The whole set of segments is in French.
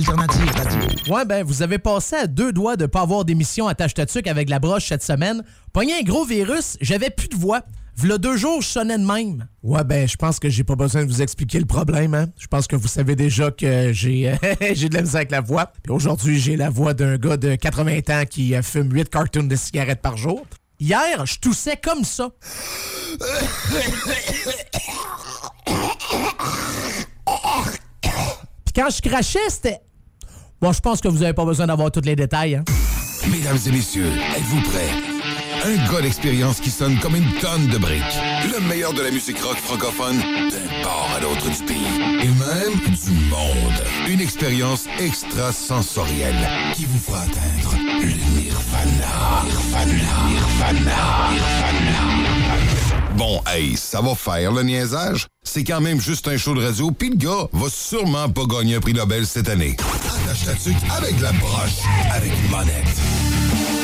Alternative Radio. Ouais, ben, vous avez passé à deux doigts de pas avoir d'émission à tâche avec la broche cette semaine. Pogné un gros virus, j'avais plus de voix. V'là deux jours, je sonnais de même. Ouais, ben, je pense que j'ai pas besoin de vous expliquer le problème, hein. Je pense que vous savez déjà que j'ai j'ai de la misère avec la voix. Puis aujourd'hui, j'ai la voix d'un gars de 80 ans qui euh, fume 8 cartons de cigarettes par jour. Hier, je toussais comme ça. Puis quand je crachais, c'était. Bon, je pense que vous avez pas besoin d'avoir tous les détails, hein. Mesdames et messieurs, êtes-vous prêts? Un gars d'expérience qui sonne comme une tonne de briques. Le meilleur de la musique rock francophone d'un port à l'autre du pays. Et même du monde. Une expérience extrasensorielle qui vous fera atteindre le. Nirvana. Bon, hey, ça va faire le niaisage. C'est quand même juste un show de radio, puis le gars va sûrement pas gagner un prix Nobel cette année. Attache ta tuque avec la broche, avec monette.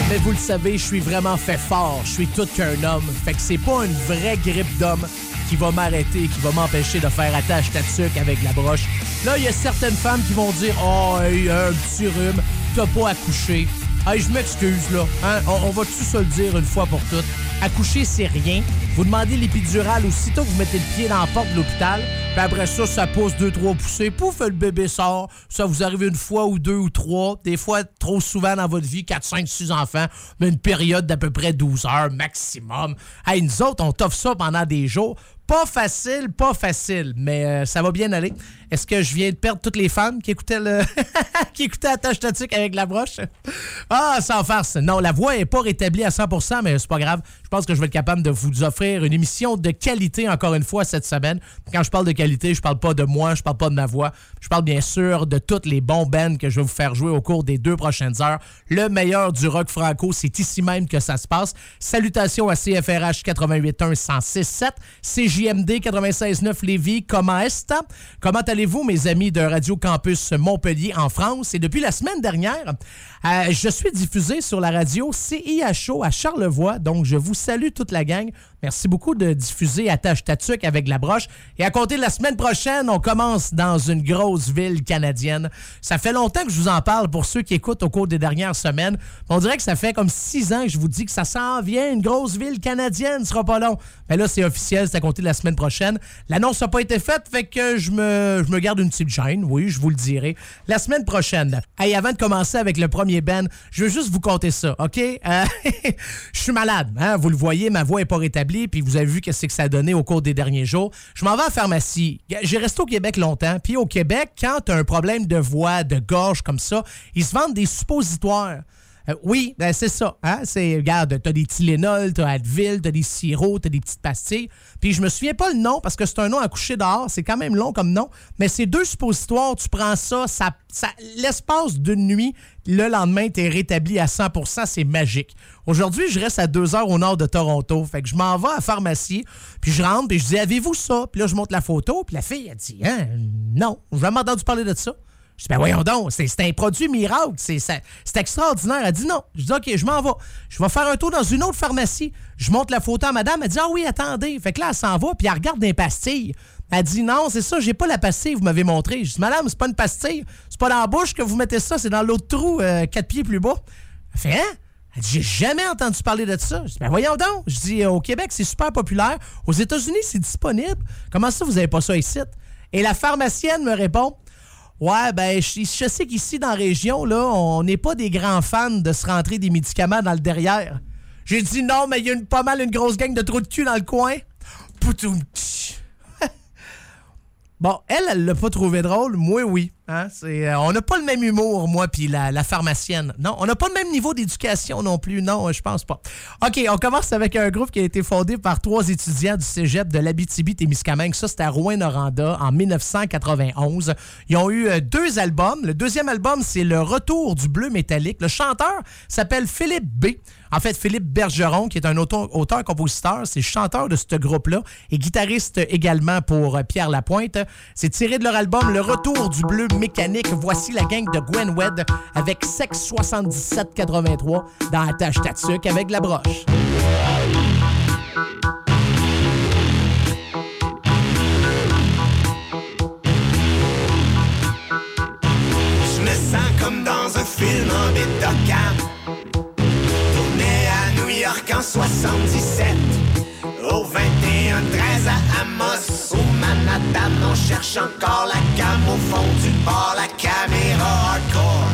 Mais vous le savez, je suis vraiment fait fort. Je suis tout qu'un homme. Fait que c'est pas une vraie grippe d'homme qui va m'arrêter, qui va m'empêcher de faire attache ta tuque avec la broche. Là, il y a certaines femmes qui vont dire Oh, hey, un petit rhume, t'as pas accouché. Hey, je m'excuse, là. Hein? On, va tout se le dire une fois pour toutes? Accoucher, c'est rien. Vous demandez l'épidurale aussitôt que vous mettez le pied dans la porte de l'hôpital. Puis après ça, ça pousse deux, trois poussées. Pouf, le bébé sort. Ça vous arrive une fois ou deux ou trois. Des fois, trop souvent dans votre vie, 4, 5, 6 enfants. Mais une période d'à peu près 12 heures maximum. Hey, nous autres, on t'offre ça pendant des jours. Pas facile, pas facile, mais euh, ça va bien aller. Est-ce que je viens de perdre toutes les femmes qui écoutaient le qui écoutaient la tâche avec la broche? Ah, sans farce. Non, la voix est pas rétablie à 100%, mais c'est pas grave. Pense que je vais être capable de vous offrir une émission de qualité encore une fois cette semaine. Quand je parle de qualité, je parle pas de moi, je parle pas de ma voix. Je parle bien sûr de toutes les bons bands que je vais vous faire jouer au cours des deux prochaines heures. Le meilleur du rock franco, c'est ici même que ça se passe. Salutations à CFRH 88.1 106.7, CJMD 96.9 Lévis. Comment est-ce? Comment allez-vous, mes amis de Radio Campus Montpellier en France? Et depuis la semaine dernière, euh, je suis diffusé sur la radio CIHO à Charlevoix. Donc, je vous salue toute la gang. Merci beaucoup de diffuser Attache Tatuc avec la broche. Et à compter de la semaine prochaine, on commence dans une grosse ville canadienne. Ça fait longtemps que je vous en parle pour ceux qui écoutent au cours des dernières semaines. On dirait que ça fait comme six ans que je vous dis que ça s'en vient. Une grosse ville canadienne, ce sera pas long. Mais là, c'est officiel, c'est à compter de la semaine prochaine. L'annonce n'a pas été faite, fait que je me, je me garde une petite gêne. Oui, je vous le dirai. La semaine prochaine. Hey, avant de commencer avec le premier Ben, je veux juste vous compter ça, OK? Euh, je suis malade, hein? Vous le voyez, ma voix n'est pas rétablie, puis vous avez vu qu'est-ce que ça a donné au cours des derniers jours. Je m'en vais la pharmacie. J'ai resté au Québec longtemps, puis au Québec, quand tu as un problème de voix, de gorge comme ça, ils se vendent des suppositoires. Euh, oui, ben c'est ça. Hein? C'est, regarde, t'as des Tylenol, t'as Advil, t'as des sirops, t'as des petites pastilles. Puis je me souviens pas le nom parce que c'est un nom à coucher dehors. C'est quand même long comme nom. Mais c'est deux suppositoires. Tu prends ça, ça, ça l'espace d'une nuit, le lendemain, t'es rétabli à 100% C'est magique. Aujourd'hui, je reste à deux heures au nord de Toronto. Fait que je m'en vais à la pharmacie. Puis je rentre, puis je dis, avez-vous ça? Puis là, je montre la photo. Puis la fille, elle dit, hein, non, j'ai jamais entendu parler de ça. Je dis, ben voyons donc, c'est un produit miracle, c'est extraordinaire. Elle dit non. Je dis, OK, je m'en vais. Je vais faire un tour dans une autre pharmacie. Je montre la photo à madame. Elle dit, ah oui, attendez. Fait que là, elle s'en va, puis elle regarde des pastilles. Elle dit, non, c'est ça, j'ai pas la pastille, vous m'avez montré. Je dis, madame, c'est pas une pastille. C'est pas dans la bouche que vous mettez ça, c'est dans l'autre trou, euh, quatre pieds plus bas. Elle fait, hein? Elle dit, j'ai jamais entendu parler de ça. Je dis, ben voyons donc. Je dis, au Québec, c'est super populaire. Aux États-Unis, c'est disponible. Comment ça, vous avez pas ça ici? Et la pharmacienne me répond, Ouais, ben, je, sais qu'ici, dans la région, là, on n'est pas des grands fans de se rentrer des médicaments dans le derrière. J'ai dit non, mais il y a pas mal une grosse gang de trous de cul dans le coin. Poutoum. Bon, elle, elle l'a pas trouvé drôle. Moi, oui. Hein? Euh, on n'a pas le même humour, moi, puis la, la, pharmacienne. Non, on n'a pas le même niveau d'éducation non plus. Non, je pense pas. OK, on commence avec un groupe qui a été fondé par trois étudiants du cégep de l'Abitibi-Témiscamingue. Ça, c'était à Rouen-Noranda en 1991. Ils ont eu euh, deux albums. Le deuxième album, c'est Le Retour du bleu métallique. Le chanteur s'appelle Philippe B. En fait, Philippe Bergeron, qui est un auteur-compositeur, c'est chanteur de ce groupe-là et guitariste également pour euh, Pierre Lapointe. C'est tiré de leur album Le Retour du bleu mécanique. Voici la gang de Gwen Wed avec Sex 7783 dans la tâche Tatsuc avec la broche. Je film en bétocam. En 77. Au 21 13 à Amos, au Manhattan, on cherche encore la cam au fond du bar, la caméra. Hardcore.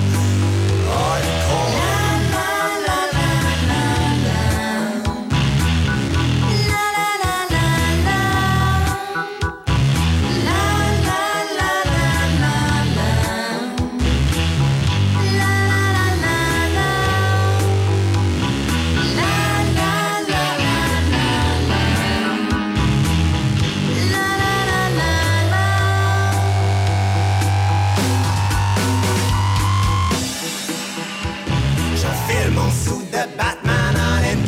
Batman en laine.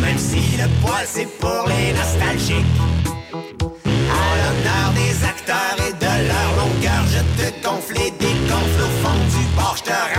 Même si le poil c'est pour les nostalgiques. À l'honneur des acteurs et de leur longueur, je te gonfle et dégonfle au fond du bar, je te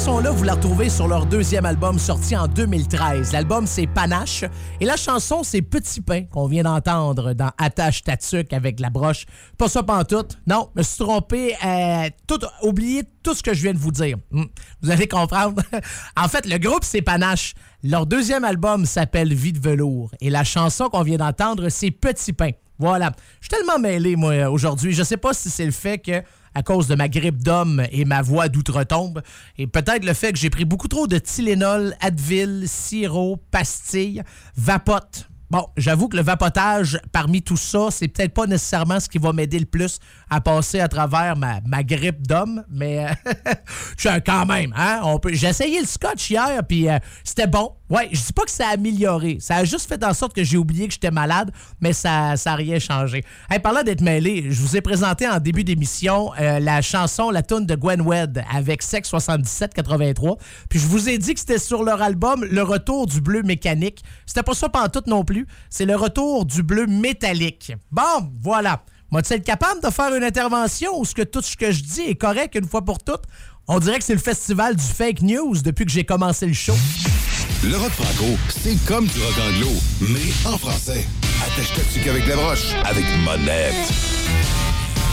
chanson-là, vous la retrouvez sur leur deuxième album sorti en 2013. L'album, c'est Panache. Et la chanson, c'est Petit Pain, qu'on vient d'entendre dans Attache Tatuc avec la broche. Pas ça pantoute. Non, me suis trompé. Euh, tout, oubliez tout ce que je viens de vous dire. Hmm. Vous allez comprendre. en fait, le groupe, c'est Panache. Leur deuxième album s'appelle Vie de velours. Et la chanson qu'on vient d'entendre, c'est Petit Pain. Voilà. Je suis tellement mêlé, moi, aujourd'hui. Je sais pas si c'est le fait que à cause de ma grippe d'homme et ma voix d'outre-tombe. Et peut-être le fait que j'ai pris beaucoup trop de Tylenol, Advil, sirop, pastilles, vapote. Bon, j'avoue que le vapotage, parmi tout ça, c'est peut-être pas nécessairement ce qui va m'aider le plus à passer à travers ma, ma grippe d'homme, mais je suis quand même, hein? J'ai essayé le scotch hier, puis euh, c'était bon. Ouais, je dis pas que ça a amélioré. Ça a juste fait en sorte que j'ai oublié que j'étais malade, mais ça n'a rien changé. Hey, parlant d'être mêlé, je vous ai présenté en début d'émission euh, la chanson, la tune de Gwen Wed avec Sex 7783. Puis je vous ai dit que c'était sur leur album Le Retour du bleu mécanique. C'était pas ça tout non plus. C'est le retour du bleu métallique. Bon, voilà. Moi, tu être capable de faire une intervention où ce que tout ce que je dis est correct une fois pour toutes? On dirait que c'est le festival du fake news depuis que j'ai commencé le show. Le rock franco, c'est comme du rock anglo, mais en français. Attache ta avec la broche, avec Monette.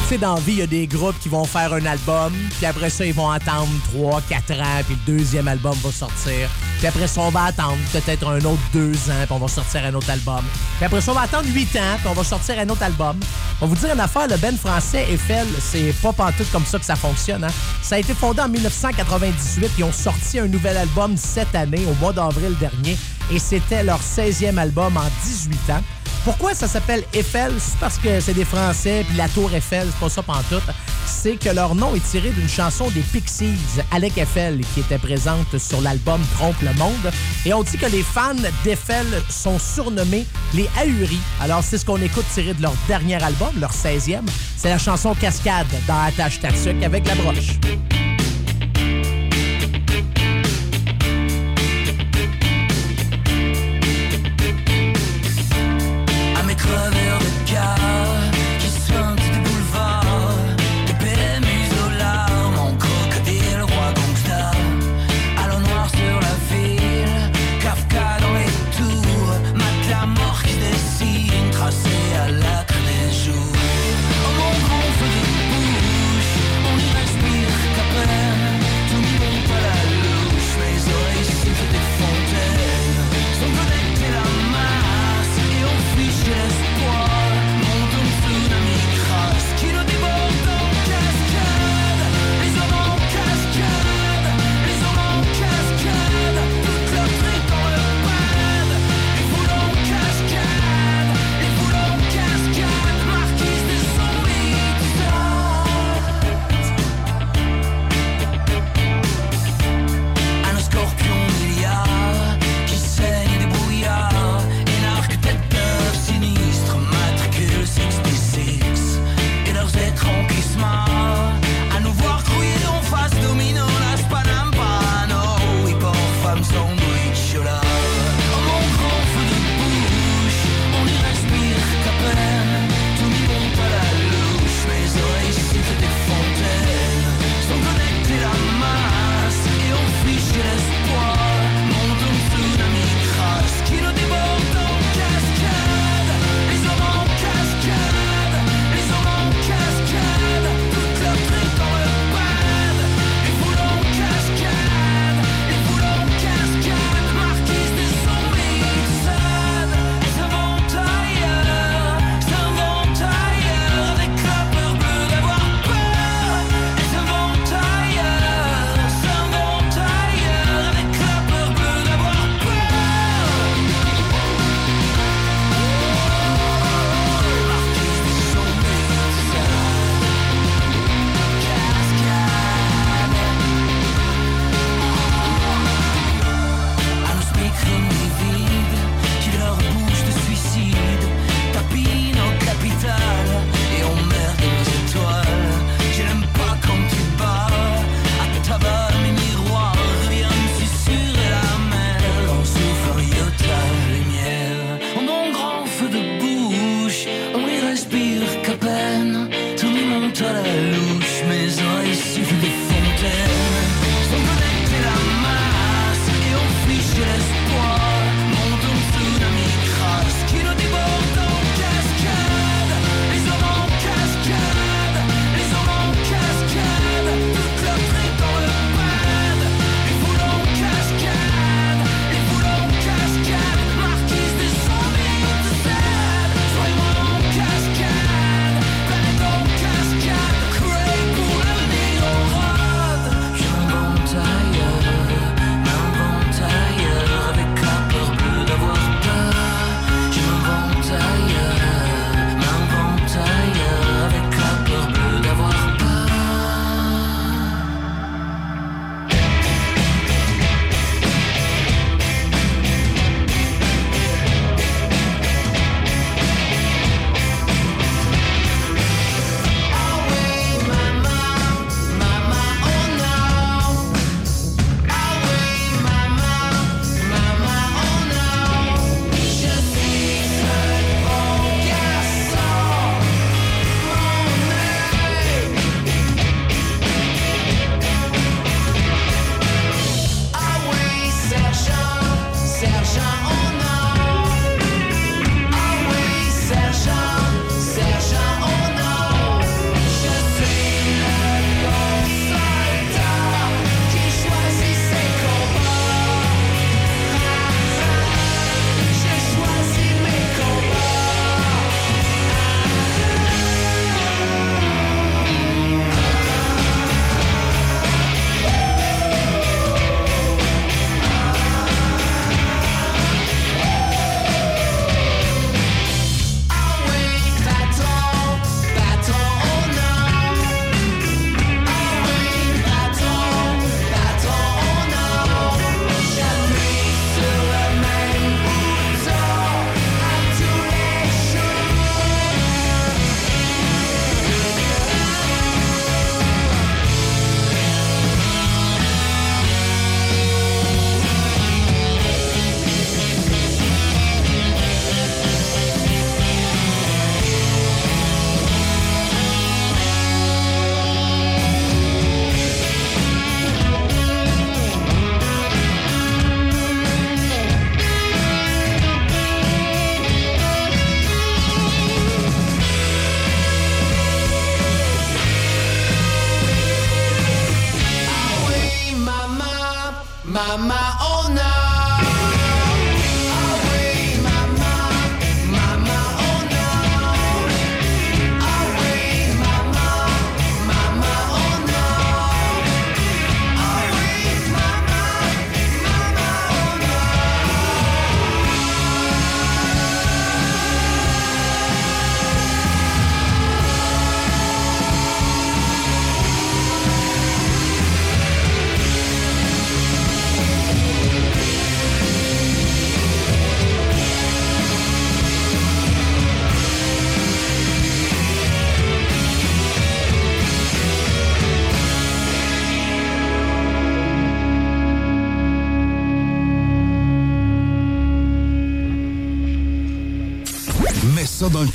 Sais, dans la vie, il y a des groupes qui vont faire un album, puis après ça, ils vont attendre 3, 4 ans, puis le deuxième album va sortir. Puis après ça, on va attendre peut-être un autre 2 ans, puis on va sortir un autre album. Puis après ça, on va attendre 8 ans, puis on va sortir un autre album. On va vous dire une affaire, le Ben français Eiffel, c'est pas partout comme ça que ça fonctionne. Hein? Ça a été fondé en 1998, ils ont sorti un nouvel album cette année, au mois d'avril dernier, et c'était leur 16e album en 18 ans. Pourquoi ça s'appelle Eiffel? C'est parce que c'est des Français, puis la tour Eiffel, c'est pas ça pantoute. C'est que leur nom est tiré d'une chanson des Pixies, Alec Eiffel, qui était présente sur l'album Trompe le Monde. Et on dit que les fans d'Eiffel sont surnommés les Ahuris. Alors, c'est ce qu'on écoute tiré de leur dernier album, leur 16e. C'est la chanson Cascade dans Attache Tatsuc avec la broche.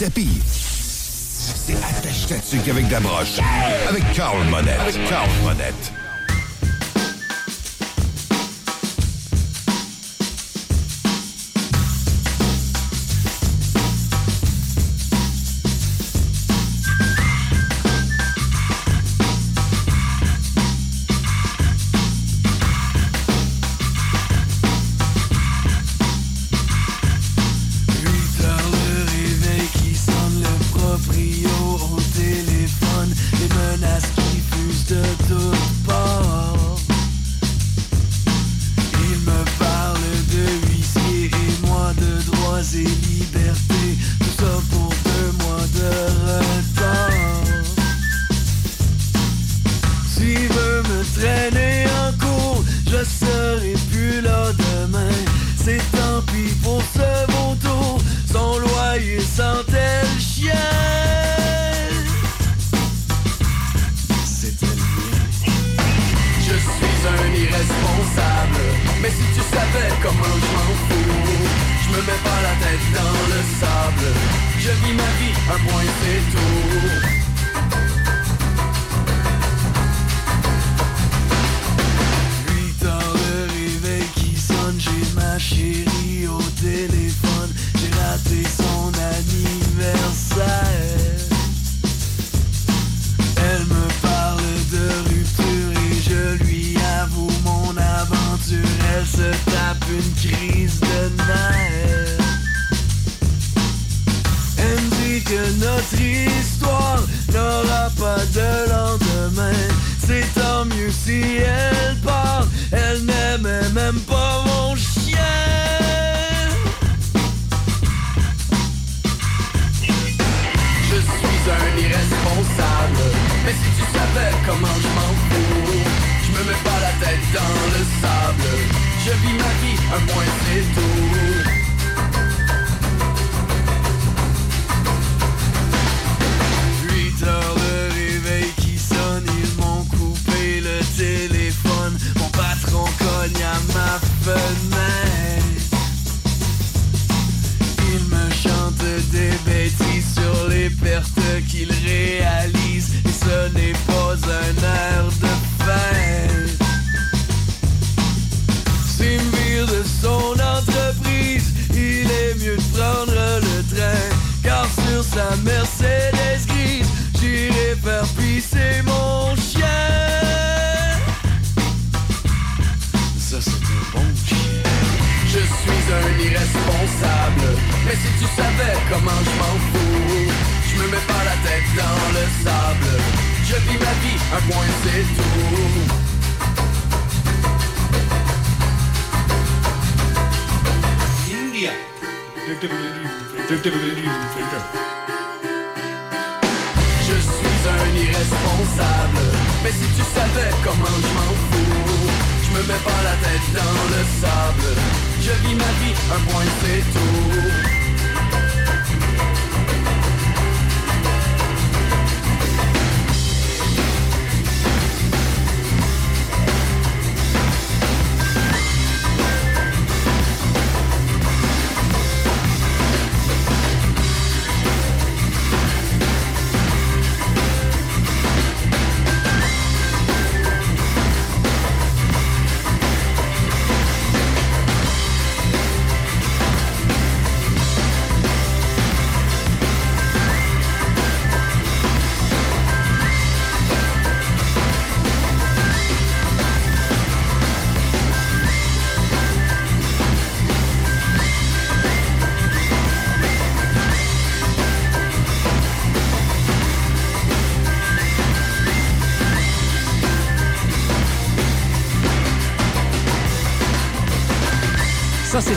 Tapis. C'est attache ta avec la broche. Avec Carl Monette. Avec Carl Monette.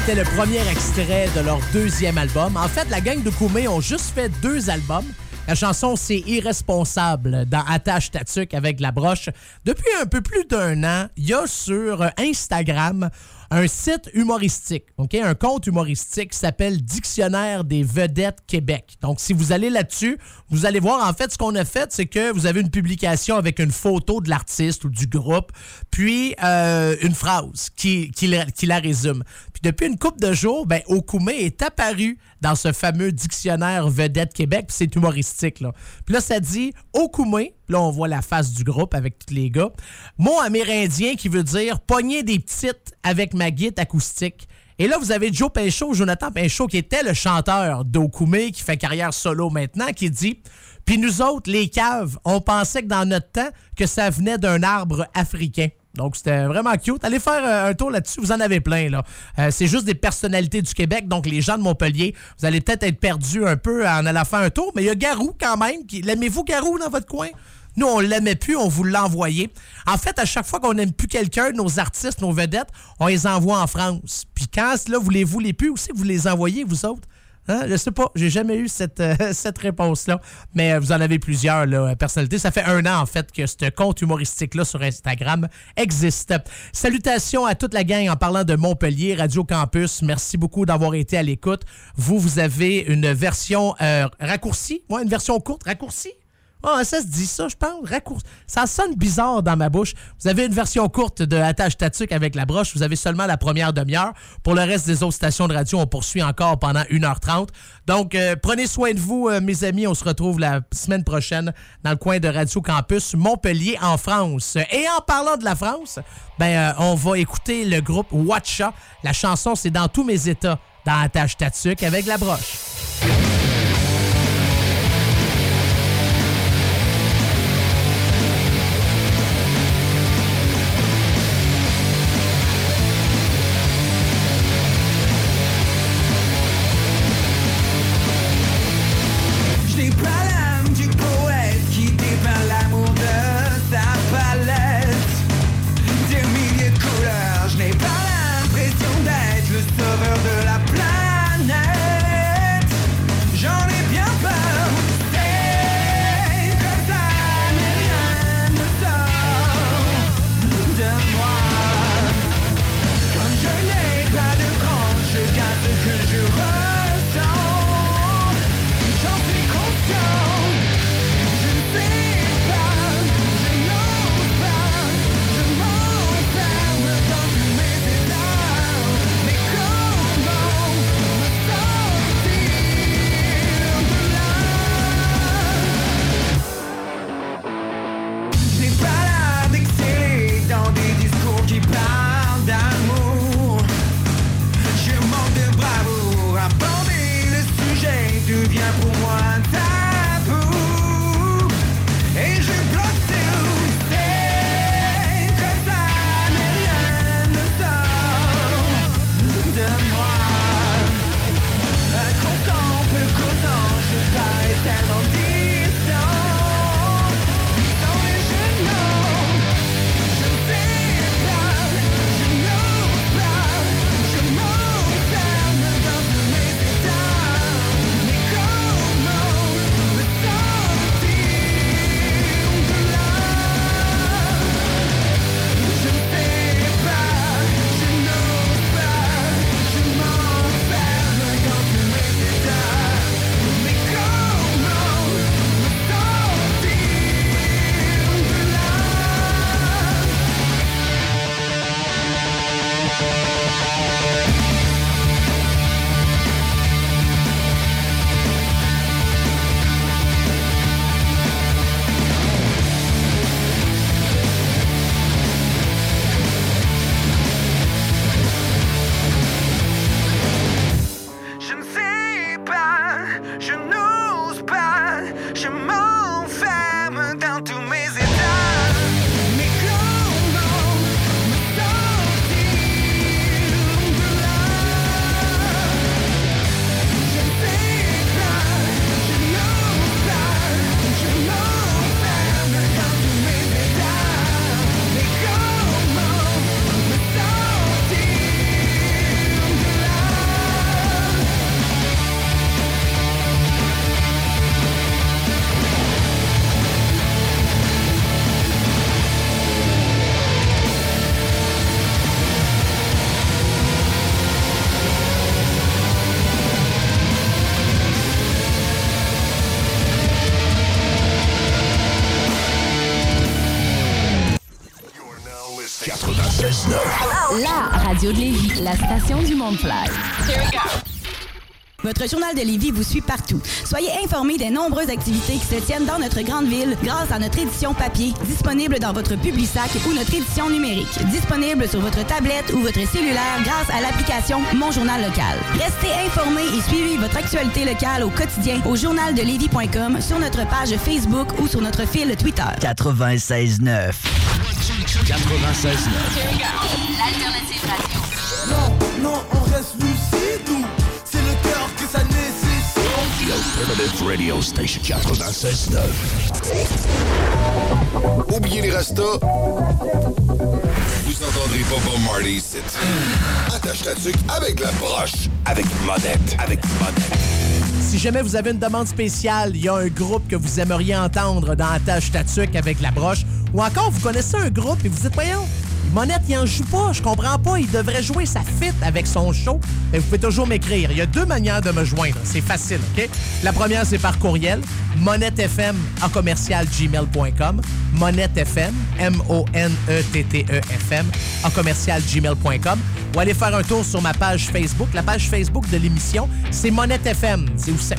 C'était le premier extrait de leur deuxième album. En fait, la gang de Koumé ont juste fait deux albums. La chanson, c'est Irresponsable dans Attache Tatuc avec la broche. Depuis un peu plus d'un an, il y a sur Instagram un site humoristique? Un compte humoristique qui s'appelle Dictionnaire des vedettes Québec. Donc, si vous allez là-dessus, vous allez voir, en fait, ce qu'on a fait, c'est que vous avez une publication avec une photo de l'artiste ou du groupe, puis euh, une phrase qui, qui, qui la résume. Puis depuis une couple de jours, ben, Okume est apparu dans ce fameux dictionnaire vedette Québec, c'est humoristique, là. Puis là, ça dit Okume, là, on voit la face du groupe avec tous les gars. Mot amérindien qui veut dire pogner des petites avec ma guitare acoustique. Et là, vous avez Joe Pinchot, Jonathan Pinchot, qui était le chanteur d'Okoumé, qui fait carrière solo maintenant, qui dit Puis nous autres, les caves, on pensait que dans notre temps, que ça venait d'un arbre africain. Donc, c'était vraiment cute. Allez faire euh, un tour là-dessus. Vous en avez plein, là. Euh, c'est juste des personnalités du Québec. Donc, les gens de Montpellier, vous allez peut-être être perdus un peu en allant faire un tour. Mais il y a Garou, quand même. L'aimez-vous, Garou, dans votre coin? Nous, on l'aimait plus, on vous l'a envoyé. En fait, à chaque fois qu'on n'aime plus quelqu'un, nos artistes, nos vedettes, on les envoie en France. Puis quand, là, voulez-vous les plus aussi que vous les envoyez, vous autres? Hein? Je sais pas, j'ai jamais eu cette, euh, cette réponse-là, mais euh, vous en avez plusieurs, là, personnalités. Ça fait un an, en fait, que ce compte humoristique-là sur Instagram existe. Salutations à toute la gang en parlant de Montpellier, Radio Campus. Merci beaucoup d'avoir été à l'écoute. Vous, vous avez une version euh, raccourcie, ouais, une version courte, raccourcie? Ah, ça se dit ça, je pense. Raccourci. Ça sonne bizarre dans ma bouche. Vous avez une version courte de Attache Tatuc avec la broche. Vous avez seulement la première demi-heure. Pour le reste des autres stations de radio, on poursuit encore pendant 1h30. Donc, euh, prenez soin de vous, euh, mes amis. On se retrouve la semaine prochaine dans le coin de Radio Campus Montpellier, en France. Et en parlant de la France, ben, euh, on va écouter le groupe Watcha. La chanson, c'est dans tous mes états dans Attache Tatuc avec la broche. Radio de Lévis, la station du monde fly. Votre journal de Lévis vous suit partout. Soyez informés des nombreuses activités qui se tiennent dans notre grande ville grâce à notre édition papier, disponible dans votre sac ou notre édition numérique, disponible sur votre tablette ou votre cellulaire grâce à l'application Mon Journal Local. Restez informés et suivez votre actualité locale au quotidien au journaldelévis.com, sur notre page Facebook ou sur notre fil Twitter. 96.9 96.9 L'alternative radio. Non, non, on reste lucide, nous ça nécessite. Alternative Radio Station 96.9. Oubliez les rastas. Vous entendrez pas Bob Marley ici. Attache ta tuque avec la broche. Avec monette. Avec monette. Si jamais vous avez une demande spéciale, il y a un groupe que vous aimeriez entendre dans Attache ta tuque avec la broche, ou encore vous connaissez un groupe et vous dites, voyons, Monette, il en joue pas. Je comprends pas. Il devrait jouer sa fit avec son show. Mais vous pouvez toujours m'écrire. Il y a deux manières de me joindre. C'est facile, OK? La première, c'est par courriel. MonetteFM à commercial gmail.com. MonetteFM, M-O-N-E-T-T-E-F-M, à commercial gmail.com. Ou aller faire un tour sur ma page Facebook. La page Facebook de l'émission, c'est Monette FM.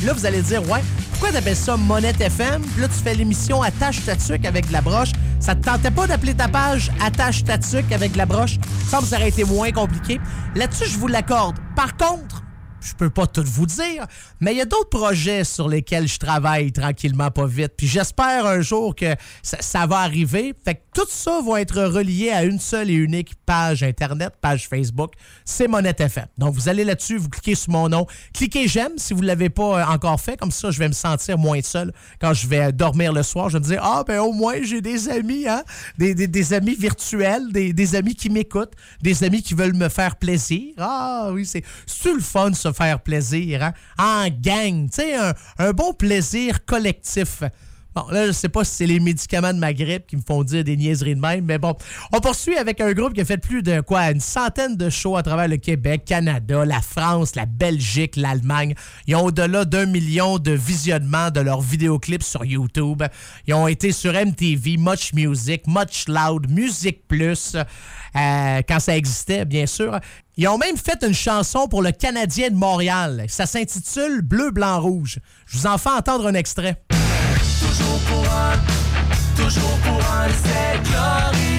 Là, vous allez dire, ouais, pourquoi t'appelles ça Monette FM? Puis là, tu fais l'émission Attache ta avec la broche. Ça te tentait pas d'appeler ta page Attache ta avec la broche? Ça me ça aurait été moins compliqué. Là-dessus, je vous l'accorde. Par contre, je peux pas tout vous dire, mais il y a d'autres projets sur lesquels je travaille tranquillement, pas vite. Puis j'espère un jour que ça, va arriver. Fait que tout ça va être relié à une seule et unique page Internet, page Facebook. C'est Monette FM. Donc vous allez là-dessus, vous cliquez sur mon nom, cliquez j'aime si vous l'avez pas euh, encore fait. Comme ça, je vais me sentir moins seul quand je vais dormir le soir. Je vais me dire, ah ben au moins j'ai des amis, hein? Des, amis virtuels, des, amis qui m'écoutent, des amis qui veulent me faire plaisir. Ah oui, c'est le fun, ça faire plaisir, hein? en gang, tu sais, un, bon plaisir collectif. Bon, là, je sais pas si c'est les médicaments de ma grippe qui me font dire des niaiseries de même, mais bon. On poursuit avec un groupe qui a fait plus de quoi, une centaine de shows à travers le Québec, Canada, la France, la Belgique, l'Allemagne. Ils ont au-delà d'un million de visionnements de leurs vidéoclips sur YouTube. Ils ont été sur MTV, Much Music, Much Loud, Music Plus, euh, quand ça existait, bien sûr. Ils ont même fait une chanson pour le Canadien de Montréal. Ça s'intitule Bleu, blanc, rouge. Je vous en fais entendre un extrait. Toujours pour un, toujours pour un, c'est glorieux.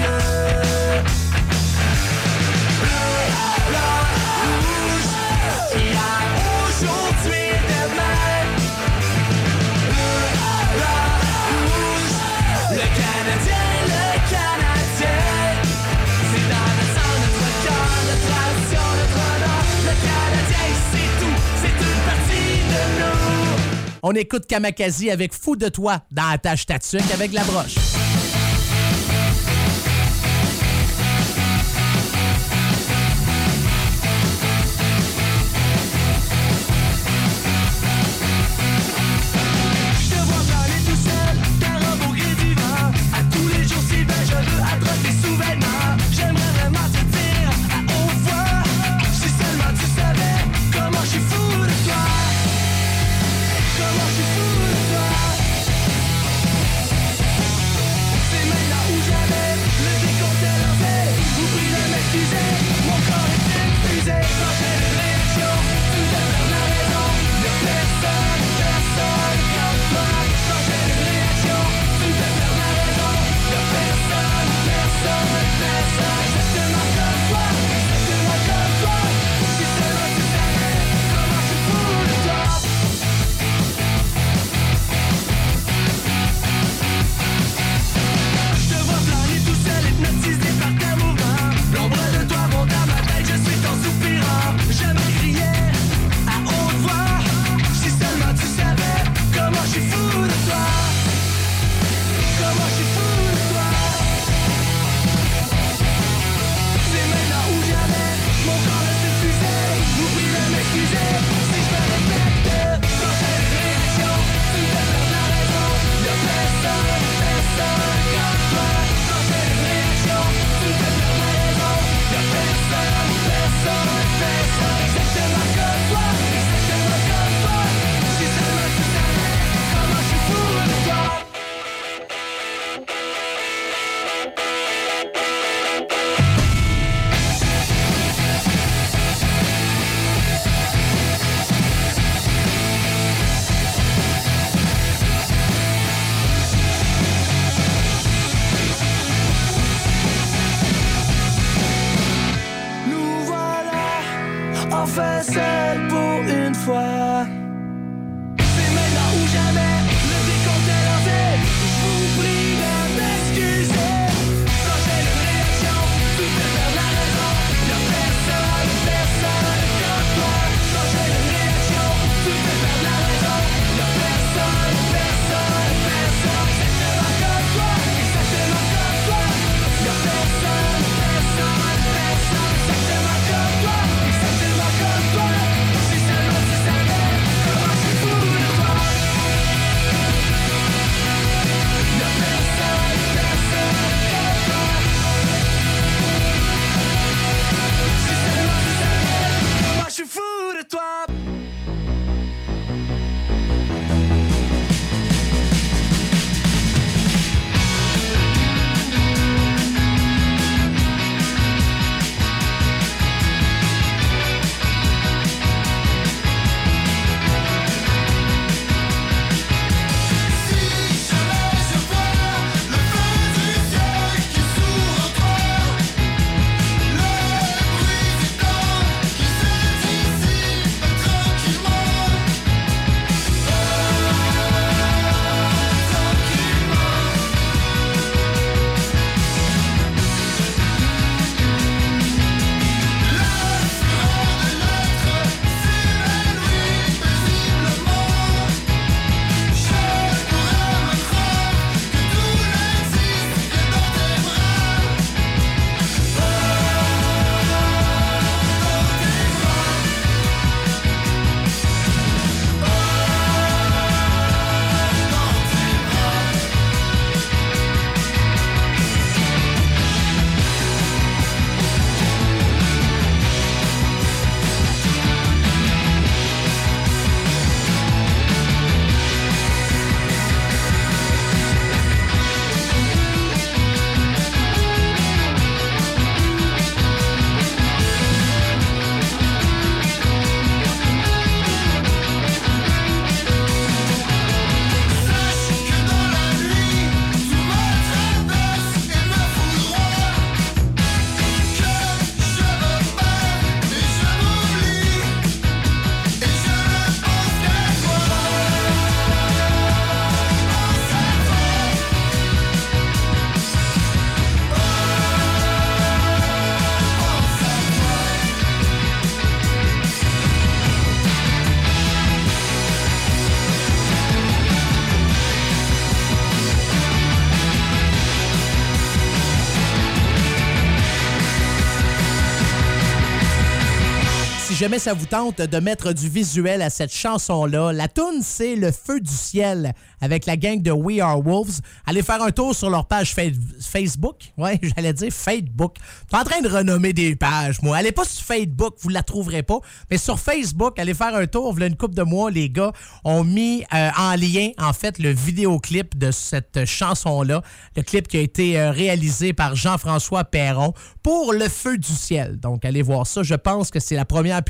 On écoute Kamakazi avec Fou de toi dans la tâche avec la broche. Jamais ça vous tente de mettre du visuel à cette chanson-là, la tune c'est Le Feu du ciel avec la gang de We Are Wolves. Allez faire un tour sur leur page fa- Facebook. Ouais, j'allais dire Facebook. Je suis en train de renommer des pages, moi. Allez pas sur Facebook, vous la trouverez pas. Mais sur Facebook, allez faire un tour. Voilà une couple de mois, les gars ont mis euh, en lien, en fait, le vidéoclip de cette chanson-là. Le clip qui a été euh, réalisé par Jean-François Perron pour Le Feu du ciel. Donc, allez voir ça. Je pense que c'est la première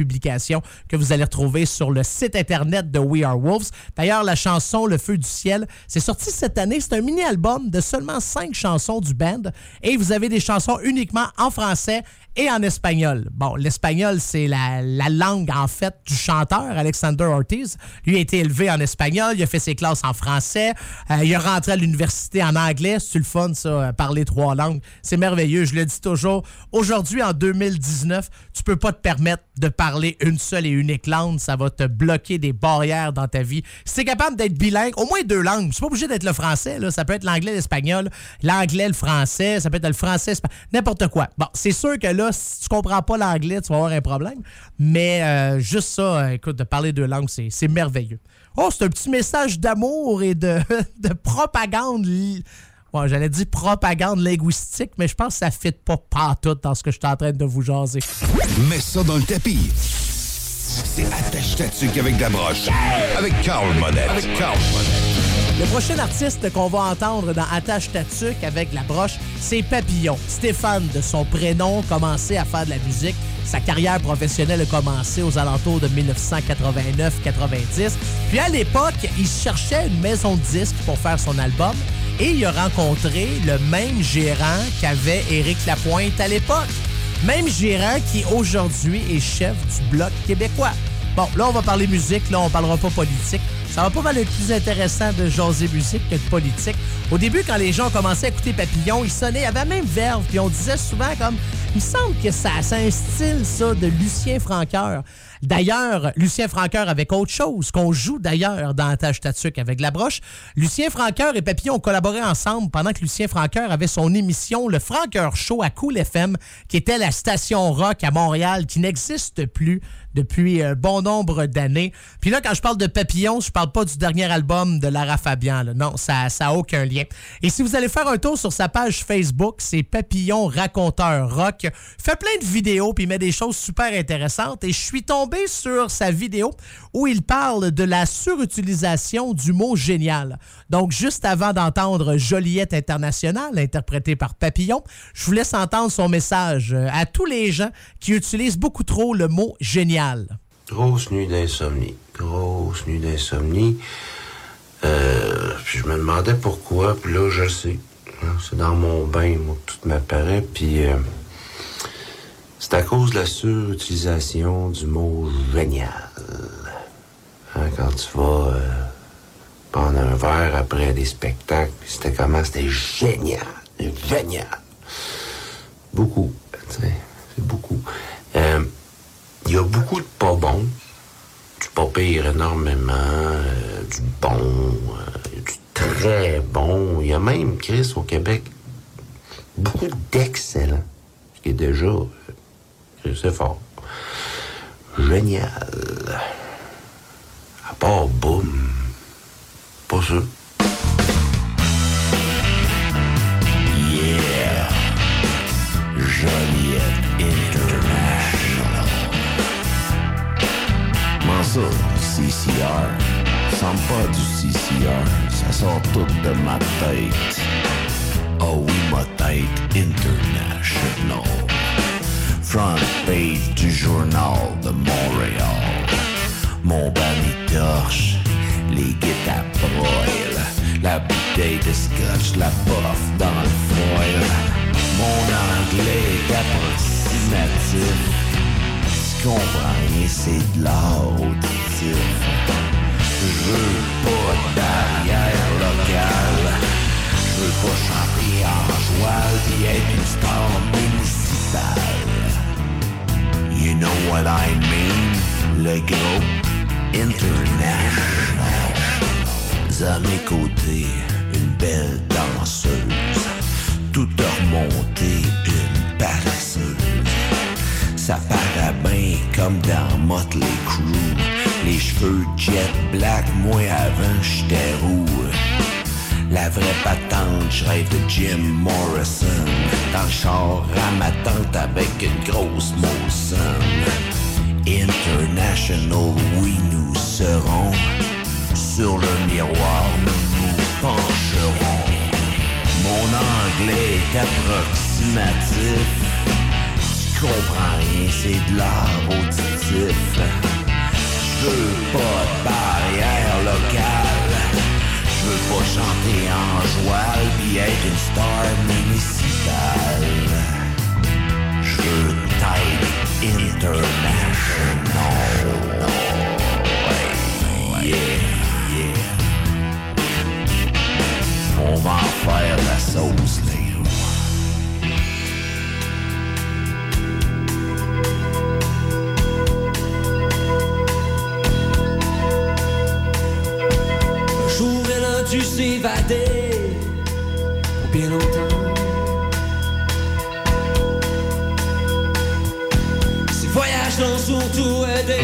que vous allez retrouver sur le site internet de We Are Wolves. D'ailleurs, la chanson Le Feu du ciel, c'est sorti cette année. C'est un mini-album de seulement cinq chansons du band. Et vous avez des chansons uniquement en français et en espagnol. Bon, l'espagnol, c'est la, la langue, en fait, du chanteur, Alexander Ortiz. Lui a été élevé en espagnol, il a fait ses classes en français, euh, il est rentré à l'université en anglais. C'est le fun, ça, euh, parler trois langues. C'est merveilleux, je le dis toujours. Aujourd'hui, en 2019, tu peux pas te permettre de parler une seule et unique langue. Ça va te bloquer des barrières dans ta vie. Si tu es capable d'être bilingue, au moins deux langues. C'est pas obligé d'être le français, là. Ça peut être l'anglais, l'espagnol, l'anglais, le français, ça peut être le français, n'importe quoi. Bon, c'est sûr que là, si tu comprends pas l'anglais, tu vas avoir un problème. Mais euh, juste ça, euh, écoute, de parler deux langues, c'est c'est merveilleux. Oh, c'est un petit message d'amour et de, de propagande. Ouais, j'allais dire propagande linguistique, mais je pense que ça ne fit pas partout dans ce que je suis en train de vous jaser. Mets ça dans le tapis. C'est attache ta tuque avec de la broche. Avec Carl Monette. Avec Carl Monette. Le prochain artiste qu'on va entendre dans Attache ta tuque avec la broche, c'est Papillon. Stéphane, de son prénom, commençait à faire de la musique. Sa carrière professionnelle a commencé aux alentours de 1989-90. Puis à l'époque, il cherchait une maison de disques pour faire son album et il a rencontré le même gérant qu'avait Éric Lapointe à l'époque. Même gérant qui aujourd'hui est chef du Bloc québécois. Bon, là, on va parler musique, là, on parlera pas politique. Ça va pas mal être plus intéressant de jaser musique que de politique. Au début, quand les gens commençaient à écouter Papillon, ils sonnaient, avait la même verve, puis on disait souvent comme, il me semble que ça, c'est un style, ça, de Lucien Franqueur. D'ailleurs, Lucien Franqueur avec autre chose, qu'on joue d'ailleurs dans Tâche Tatuc avec la broche. Lucien Franqueur et Papillon ont collaboré ensemble pendant que Lucien Franqueur avait son émission Le Franqueur Show à Cool FM, qui était la station rock à Montréal, qui n'existe plus depuis un bon nombre d'années. Puis là, quand je parle de Papillon, je parle pas du dernier album de Lara Fabian. Non, ça n'a aucun lien. Et si vous allez faire un tour sur sa page Facebook, c'est Papillon Raconteur Rock. Fait plein de vidéos puis il met des choses super intéressantes. Et je suis tombé sur sa vidéo où il parle de la surutilisation du mot génial. Donc, juste avant d'entendre Joliette International, interprété par Papillon, je vous laisse entendre son message euh, à tous les gens qui utilisent beaucoup trop le mot génial. Grosse nuit d'insomnie. Grosse nuit d'insomnie. Euh, puis je me demandais pourquoi, puis là, je sais. Hein, C'est dans mon bain, moi, que tout m'apparaît, puis euh, c'est à cause de la surutilisation du mot génial. Hein, quand tu vas euh, prendre un verre après des spectacles, c'était comment? C'était génial. Génial. Beaucoup, c'est beaucoup. Il y a beaucoup de pas bons, du pas pire énormément, euh, du bon, euh, du très bon. Il y a même, Chris, au Québec, beaucoup d'excellents, ce qui est déjà, euh, c'est fort. Génial. À part boum, pas sûr. Ça, CCR? Ça semble pas du CCR, ça sort tout de ma tête. Oh oui, ma tête international. Front page du journal de Montréal. Mon banni torche, les guitares broilent. La bouteille de scotch, la bof dans le foil. Mon anglais est approximatif. Comprends rien, c'est de l'art auditif. Je veux pas de barrière locale. Je veux pas chanter en joie puis être une star municipale. You know what I mean? Le gros international. À mes côtés, une belle danseuse. Tout remonté, une paresseuse. Ça paraît comme dans Motley Crue. Les cheveux jet black, moi avant j'étais roux. La vraie patente, je rêve de Jim Morrison. Dans le char à ma tante avec une grosse Molson. International, oui, nous serons. Sur le miroir, nous nous pencherons. Mon anglais est approximatif. Comprends rien, c'est de l'art auditif. Je veux pas de barrière locale. Je veux pas chanter en joie puis être une star municipale. Je veux tête international. Ouais, yeah, yeah. On va faire la sauce, les dû s'évader pour bien longtemps. Ses voyages l'ont surtout aidé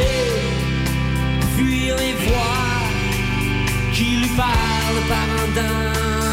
fuir les voix qui lui parlent par en dedans.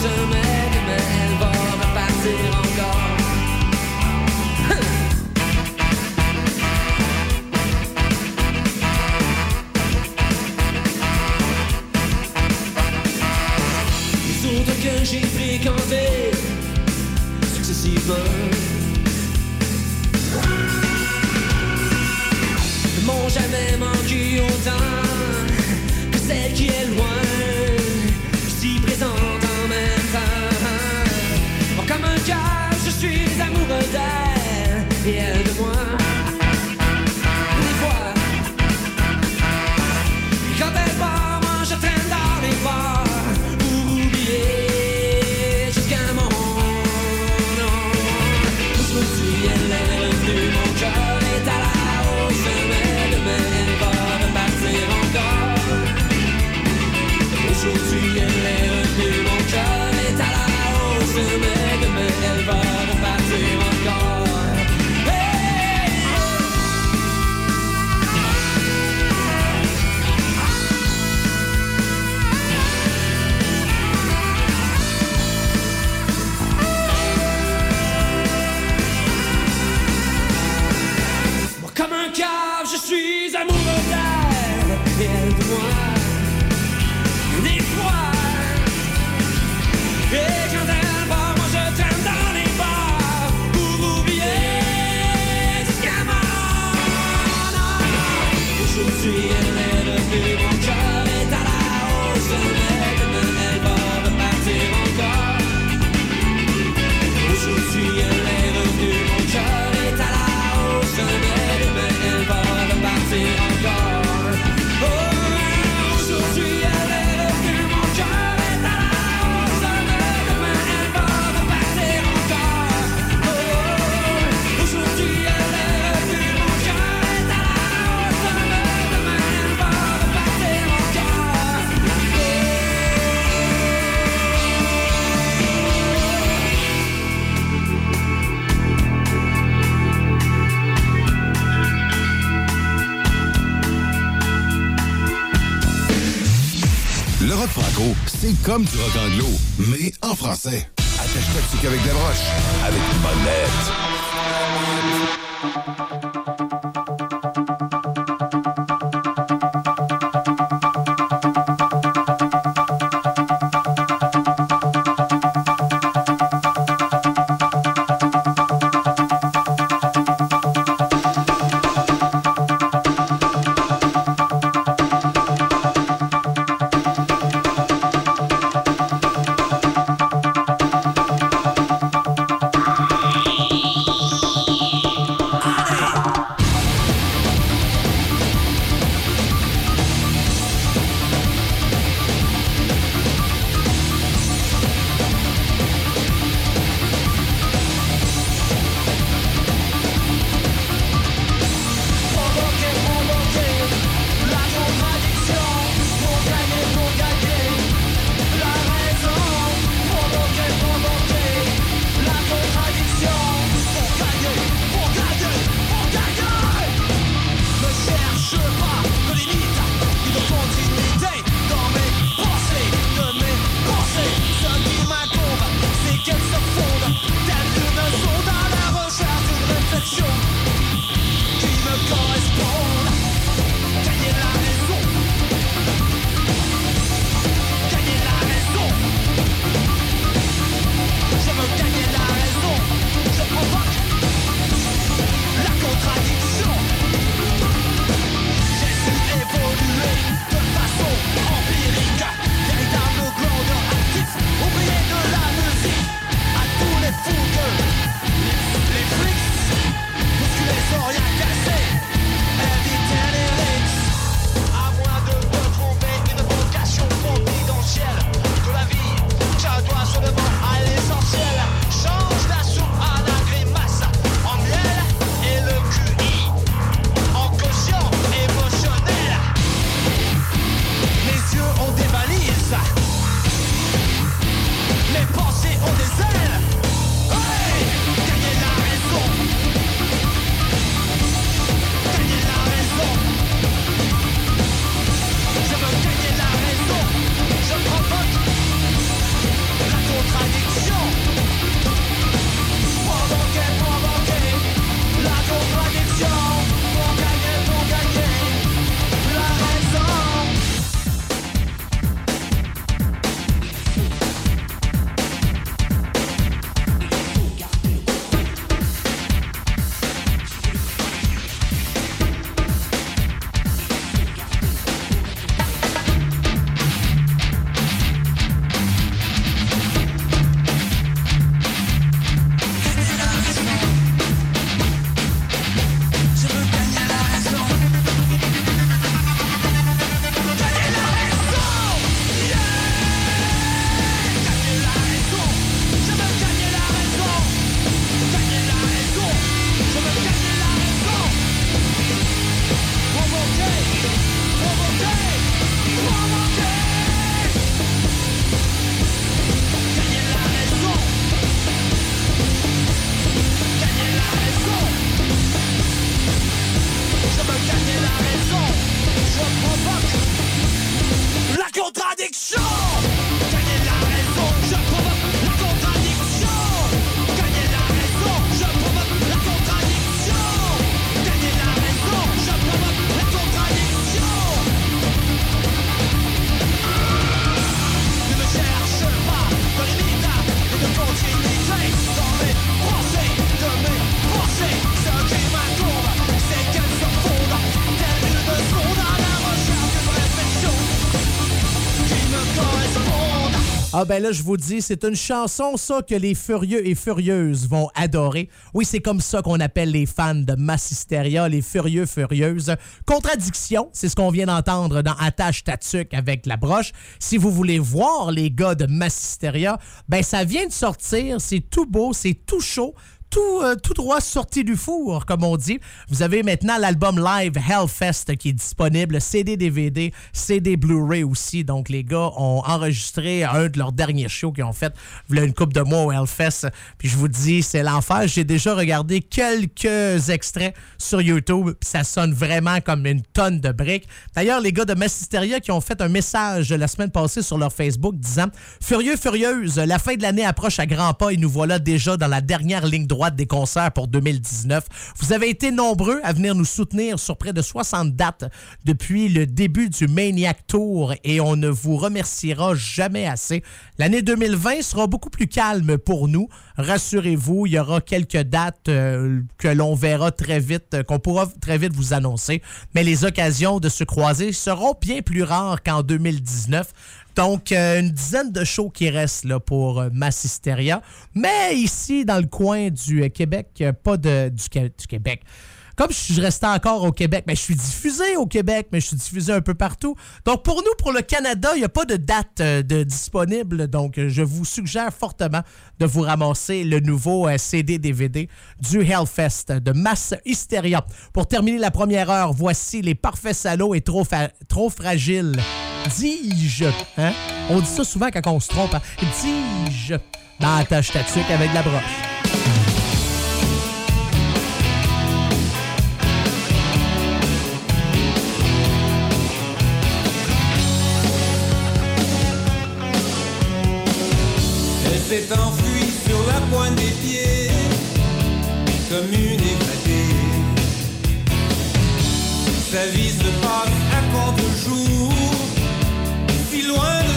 some comme du rock anglo, mais en français. Attache toxique avec des broches, avec une bonnette. Ah ben là, je vous dis, c'est une chanson, ça, que les furieux et furieuses vont adorer. Oui, c'est comme ça qu'on appelle les fans de Massisteria, les furieux furieuses. Contradiction, c'est ce qu'on vient d'entendre dans Attache Tatuc avec la broche. Si vous voulez voir les gars de Massisteria, ben ça vient de sortir, c'est tout beau, c'est tout chaud tout, euh, tout droit sorti du four, comme on dit. Vous avez maintenant l'album live Hellfest qui est disponible, CD, DVD, CD Blu-ray aussi. Donc, les gars ont enregistré un de leurs derniers shows qu'ils ont fait a une couple de mois au Hellfest. Puis je vous dis, c'est l'enfer. J'ai déjà regardé quelques extraits sur YouTube. Puis ça sonne vraiment comme une tonne de briques. D'ailleurs, les gars de Massisteria qui ont fait un message la semaine passée sur leur Facebook disant Furieux, furieuse, la fin de l'année approche à grands pas et nous voilà déjà dans la dernière ligne droite des concerts pour 2019. Vous avez été nombreux à venir nous soutenir sur près de 60 dates depuis le début du Maniac Tour et on ne vous remerciera jamais assez. L'année 2020 sera beaucoup plus calme pour nous. Rassurez-vous, il y aura quelques dates euh, que l'on verra très vite, euh, qu'on pourra très vite vous annoncer, mais les occasions de se croiser seront bien plus rares qu'en 2019. Donc, euh, une dizaine de shows qui restent pour euh, Massisteria. Mais ici, dans le coin du euh, Québec, pas de, du Québec. Comme je restais encore au Québec, mais je suis diffusé au Québec, mais je suis diffusé un peu partout. Donc, pour nous, pour le Canada, il n'y a pas de date euh, de disponible. Donc, euh, je vous suggère fortement de vous ramasser le nouveau euh, CD-DVD du Hellfest de Mass Hysteria. Pour terminer la première heure, voici les parfaits salauds et trop, fragiles. Dis-je. Hein? On dit ça souvent quand on se trompe. hein? Dis-je. Dans la tâche avec la broche. S'est enfuie sur la pointe des pieds, comme une évadée. Sa vie se passe à contre-jour, si loin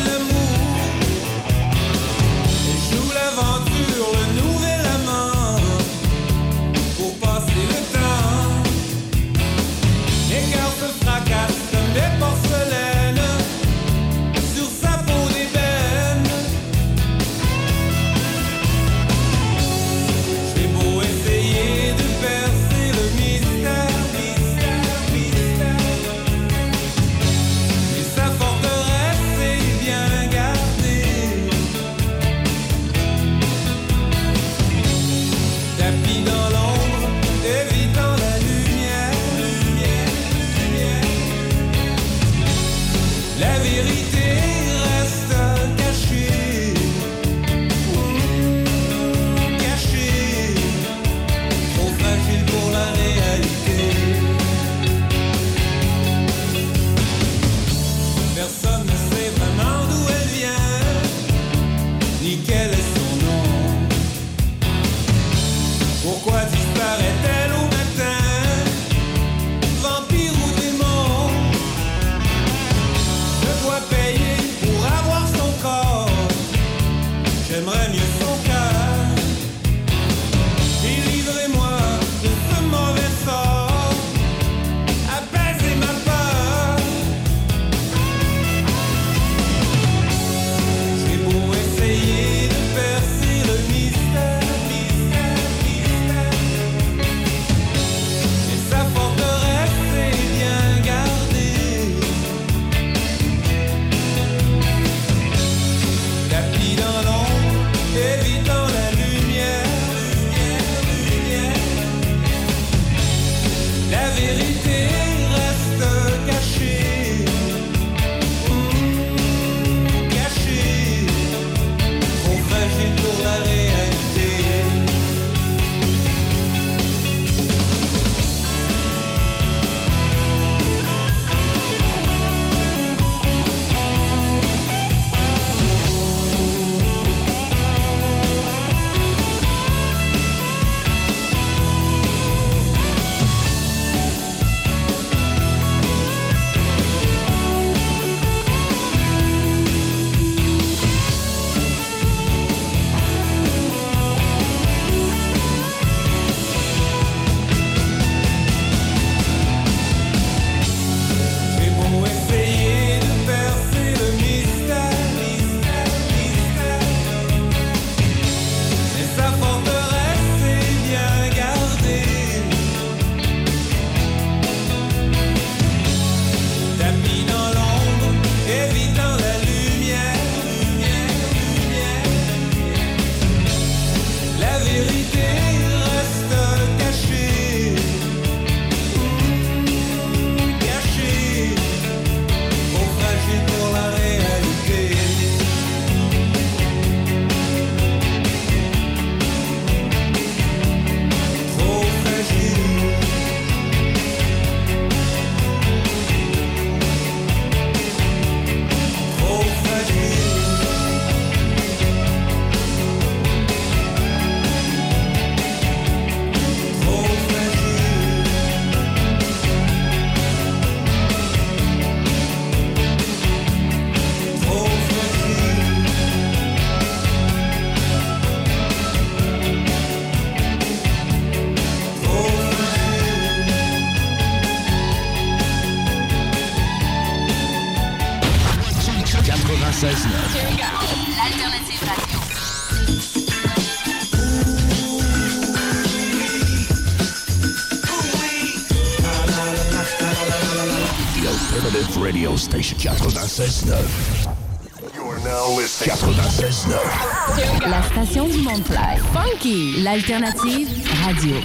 96.9. You're now listening. 96.9. La station du Mont-Fly. Funky. L'alternative radio.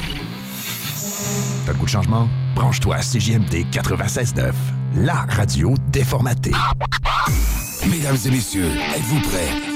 T'as le goût de changement? Branche-toi à CJMD 96.9, la radio déformatée. Mesdames et messieurs, êtes-vous prêts?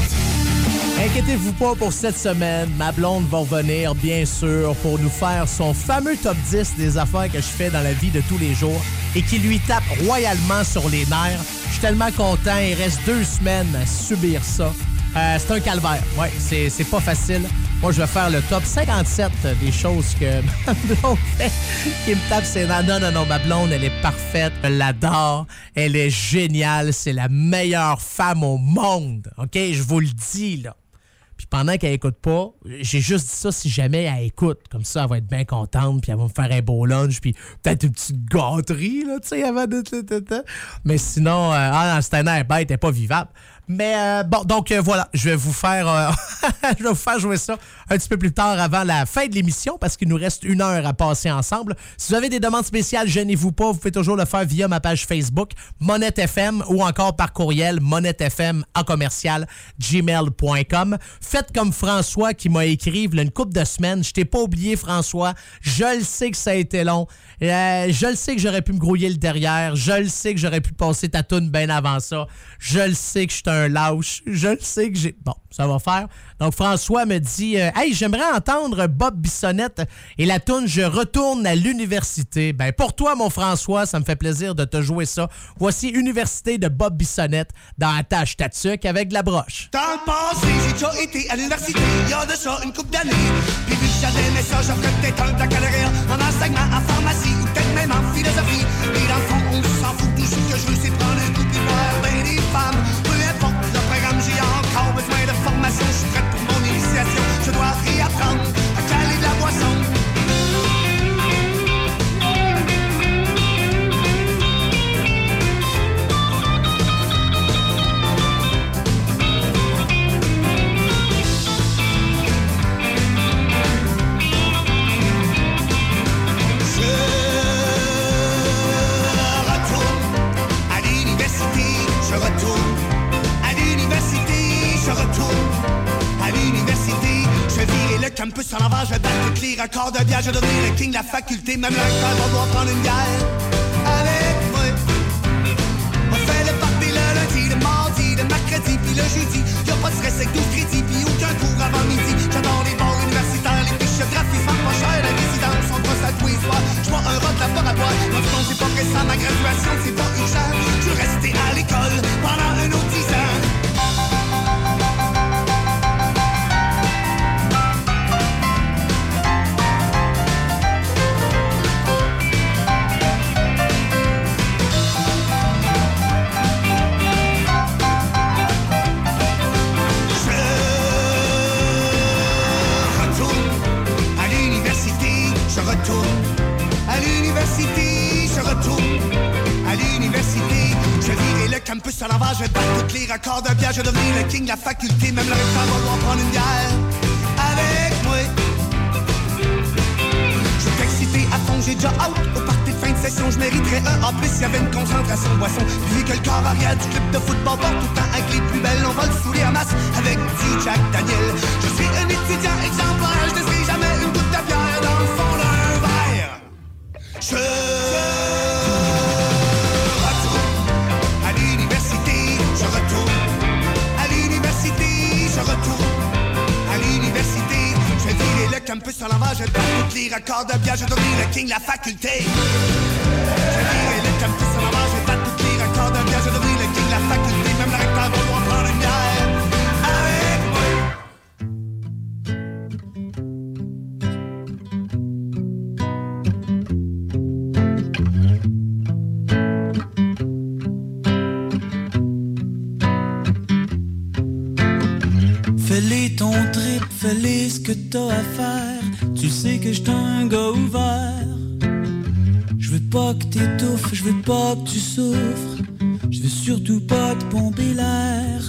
Inquiétez-vous pas pour cette semaine. Ma blonde va revenir, bien sûr, pour nous faire son fameux top 10 des affaires que je fais dans la vie de tous les jours et qui lui tape royalement sur les nerfs. Je suis tellement content. Il reste deux semaines à subir ça. Euh, c'est un calvaire. Ouais, c'est pas facile. Moi, je vais faire le top 57 des choses que ma blonde fait qui me tape ses nerfs. Non, non, non, ma blonde, elle est parfaite. Je l'adore. Elle est géniale. C'est la meilleure femme au monde. OK? Je vous le dis, là. Pendant qu'elle écoute pas, j'ai juste dit ça si jamais elle écoute. Comme ça, elle va être bien contente, puis elle va me faire un beau lunch, puis peut-être une petite gâterie, là, tu sais, avant de... Mais sinon, euh, ah, c'est un air bête, elle est pas vivable. Mais euh, bon, donc euh, voilà, je vais vous faire euh, je vais vous faire jouer ça un petit peu plus tard avant la fin de l'émission parce qu'il nous reste une heure à passer ensemble. Si vous avez des demandes spéciales, gênez-vous pas, vous pouvez toujours le faire via ma page Facebook Monette FM ou encore par courriel monettefm en commercial gmail.com. Faites comme François qui m'a écrit il y a une couple de semaines. Je t'ai pas oublié François. Je le sais que ça a été long. Je le sais que j'aurais pu me grouiller le derrière. Je le sais que j'aurais pu passer ta toune bien avant ça. Je le sais que je suis un lâche. Je le sais que j'ai. Bon, ça va faire. Donc, François me dit euh, Hey, j'aimerais entendre Bob Bissonnette et la toune Je retourne à l'université. Ben, pour toi, mon François, ça me fait plaisir de te jouer ça. Voici Université de Bob Bissonnette dans Attache Tatuc avec de la broche. Dans le passé, j'ai déjà été à l'université, il y a de ça une couple d'années. Puis vu que j'avais aimé ça, j'offrais peut-être un baccalauréat en enseignement, en pharmacie ou peut-être même en philosophie. Et dans le fond, on s'en fout, tout ce que je veux, c'est prendre un coup de ben des femmes. Initiation, je campus en l'envers, je vais battre toutes les records de bière, je vais devenir le king de la faculté, même le recteur va vouloir prendre une bière avec moi. On fait le party le lundi, le mardi, le mercredi, puis le jeudi. Y'a pas de stress avec 12 crédits, puis aucun cours avant midi. J'adore les bars universitaires, les fiches graphiques, sont pas cher, la résidence, on passe à tous les soirs. J'vois un rock laboratoire, le fond, c'est pas pressant, ma graduation, c'est pas urgent. Je veux rester à l'école pendant un autre campus à l'envers, je vais battre toutes les records de bière, je vais devenir le king de la faculté, même le recteur va vouloir prendre une bière avec moi. Je suis excité à fond, j'ai déjà out au party fin de session. Je mériterais un A+, s'il y avait une concentration boisson. Puis que le corps arrière du club de football porte tout le temps avec les plus belles, on va le saouler en masse avec petit Jack Daniel. Je suis un étudiant exemplaire, je ne jamais une goutte de bière dans le fond d'un verre. Je campus à l'envers, je battre toutes les records de bière, je devenir le king la faculté. Je virer le campus je veux pas que tu souffres. Je veux surtout pas te pomper l'air.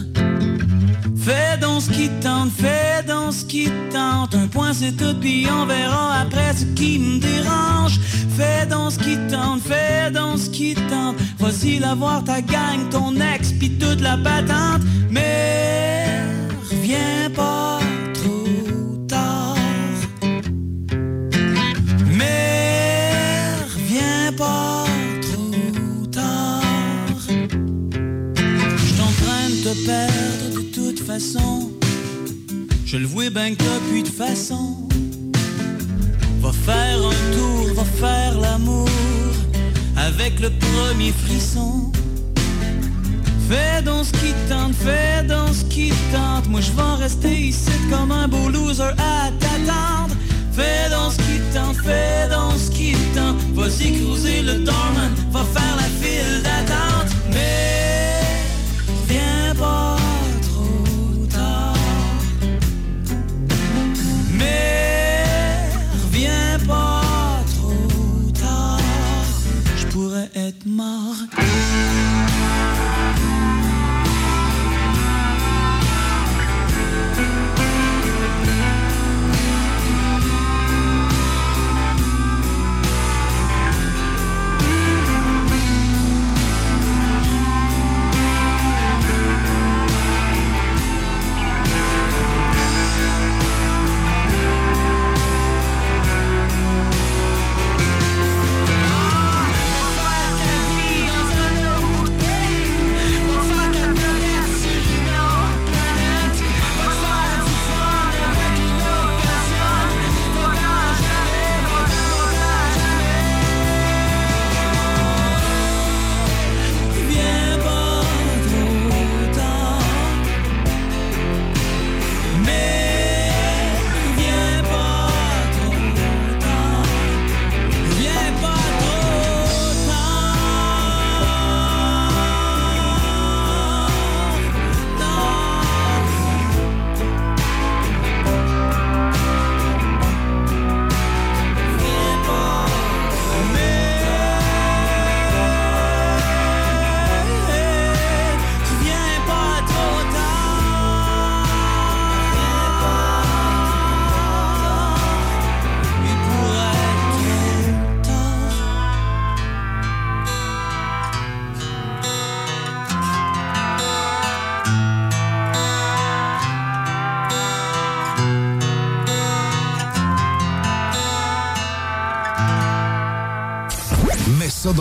Fais dans ce qui tente, fais dans ce qui tente. Un point c'est tout, puis on verra après ce qui me dérange. Fais dans ce qui tente, fais dans ce qui tente. Vas-y la voir ta gang, ton ex, puis toute la patente. Mais reviens Je le vois ben que plus de façon. Va faire un tour, va faire l'amour avec le premier frisson. Fais dans ce qui tente, fais dans ce qui tente. Moi je vais rester ici comme un beau loser à t'attendre. Fais dans ce qui tente, fais dans ce qui tente. Vas-y cruiser le dormant, va faire la file d'attente. my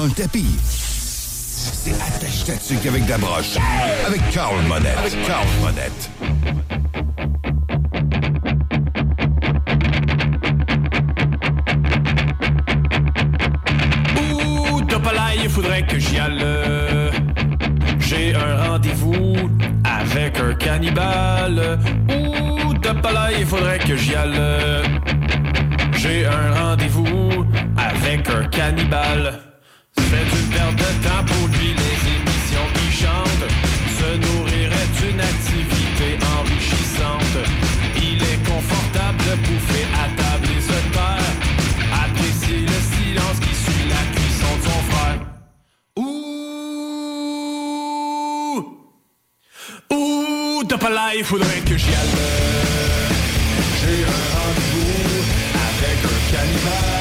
tapis. C'est attache avec de la broche. Avec Carl Monette. Avec Carl il faudrait que j'y aille. J'ai un rendez-vous avec un cannibale. Ouh, t'as pas l'ail, il faudrait que j'y aille. J'ai un rendez-vous avec un cannibale. Une perte de temps pour lui, les émissions qui chantent. Se nourrir est une activité enrichissante. Il est confortable de bouffer à table les auteurs. Apprécier le silence qui suit la cuisson de son frère. Ouh, ouh, pas là, il faudrait que j'y aille. J'ai un rendez-vous avec un cannibale.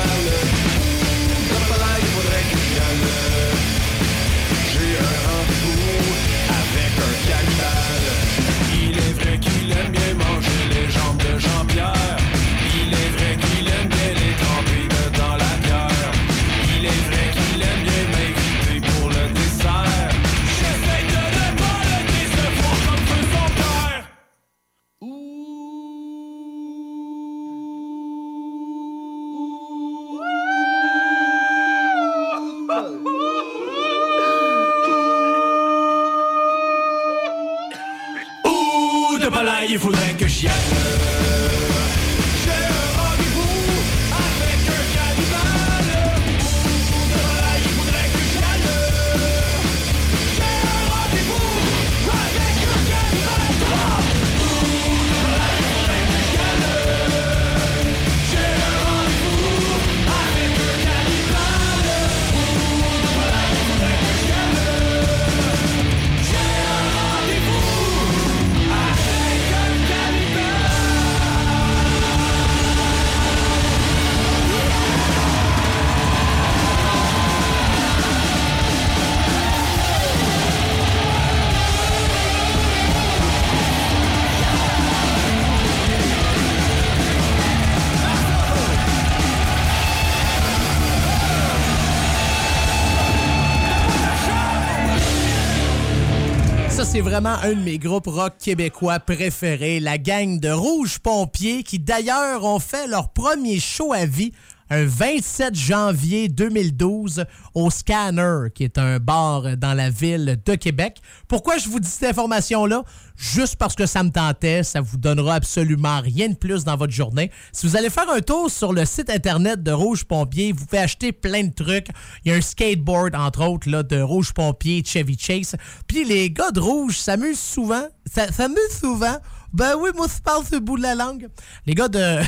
Un de mes groupes rock québécois préférés, la gang de Rouge Pompiers, qui d'ailleurs ont fait leur premier show à vie un 27 janvier 2012 au Scanner, qui est un bar dans la ville de Québec. Pourquoi je vous dis cette information-là? Juste parce que ça me tentait, ça vous donnera absolument rien de plus dans votre journée. Si vous allez faire un tour sur le site internet de Rouge Pompier, vous pouvez acheter plein de trucs. Il y a un skateboard, entre autres, là, de Rouge Pompier, Chevy Chase. Puis les gars de Rouge s'amusent souvent. S'amusent souvent. Ben oui, moi, je parle ce bout de la langue. Les gars de...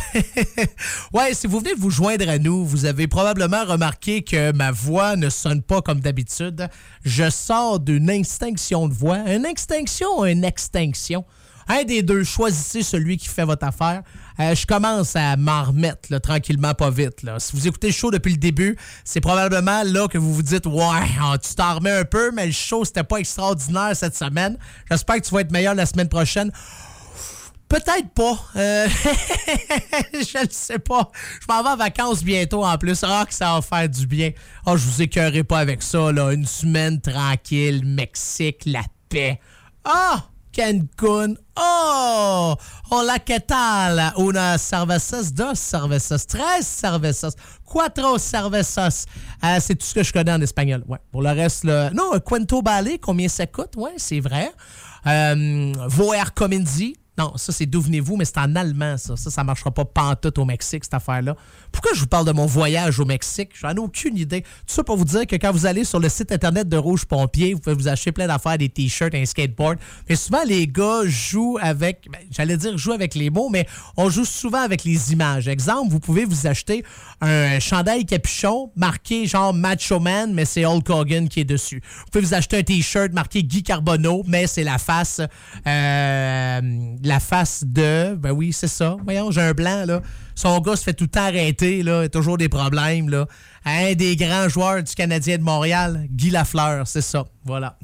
ouais, si vous venez vous joindre à nous, vous avez probablement remarqué que ma voix ne sonne pas comme d'habitude. Je sors d'une extinction de voix. Une extinction ou une extinction? Un des deux, choisissez celui qui fait votre affaire. Euh, je commence à m'en remettre tranquillement, pas vite. Si vous écoutez le show depuis le début, c'est probablement là que vous vous dites Ouais, oh, tu t'en remets un peu, mais le show, c'était pas extraordinaire cette semaine. J'espère que tu vas être meilleur la semaine prochaine. Peut-être pas. Euh, je ne sais pas. Je m'en vais en vacances bientôt en plus. Ah, que ça va faire du bien. Ah, je vous écœurerai pas avec ça. Une semaine tranquille, Mexique, la paix. Ah! Cancun. Oh! Hola, ¿qué tal? Una cervezas, dos cervezas, tres cervezas, cuatro cervezas. Euh, c'est tout ce que je connais en espagnol. Pour le reste, non, Cuento Ballet, combien ça coûte? Ouais, c'est vrai. Euh, Voir Comenzi. Non, ça, c'est d'où venez-vous, mais c'est en allemand, ça. Ça, ça marchera pas pantoute au Mexique, cette affaire-là. Pourquoi je vous parle de mon voyage au Mexique? J'en ai aucune idée. Tout ça pour vous dire que quand vous allez sur le site internet de Rouge Pompier, vous pouvez vous acheter plein d'affaires, des t-shirts, un skateboard. Mais souvent, les gars jouent avec, ben, j'allais dire jouent avec les mots, mais on joue souvent avec les images. Exemple, vous pouvez vous acheter un chandail capuchon marqué genre Macho Man, mais c'est Hulk Hogan qui est dessus. Vous pouvez vous acheter un t-shirt marqué Guy Carbonneau, mais c'est la face, euh, la face de, ben oui, c'est ça. Voyons, j'ai un blanc, là. Son gars se fait tout le temps arrêter, là. Il a toujours des problèmes, là. Un des grands joueurs du Canadien de Montréal, Guy Lafleur, c'est ça. Voilà.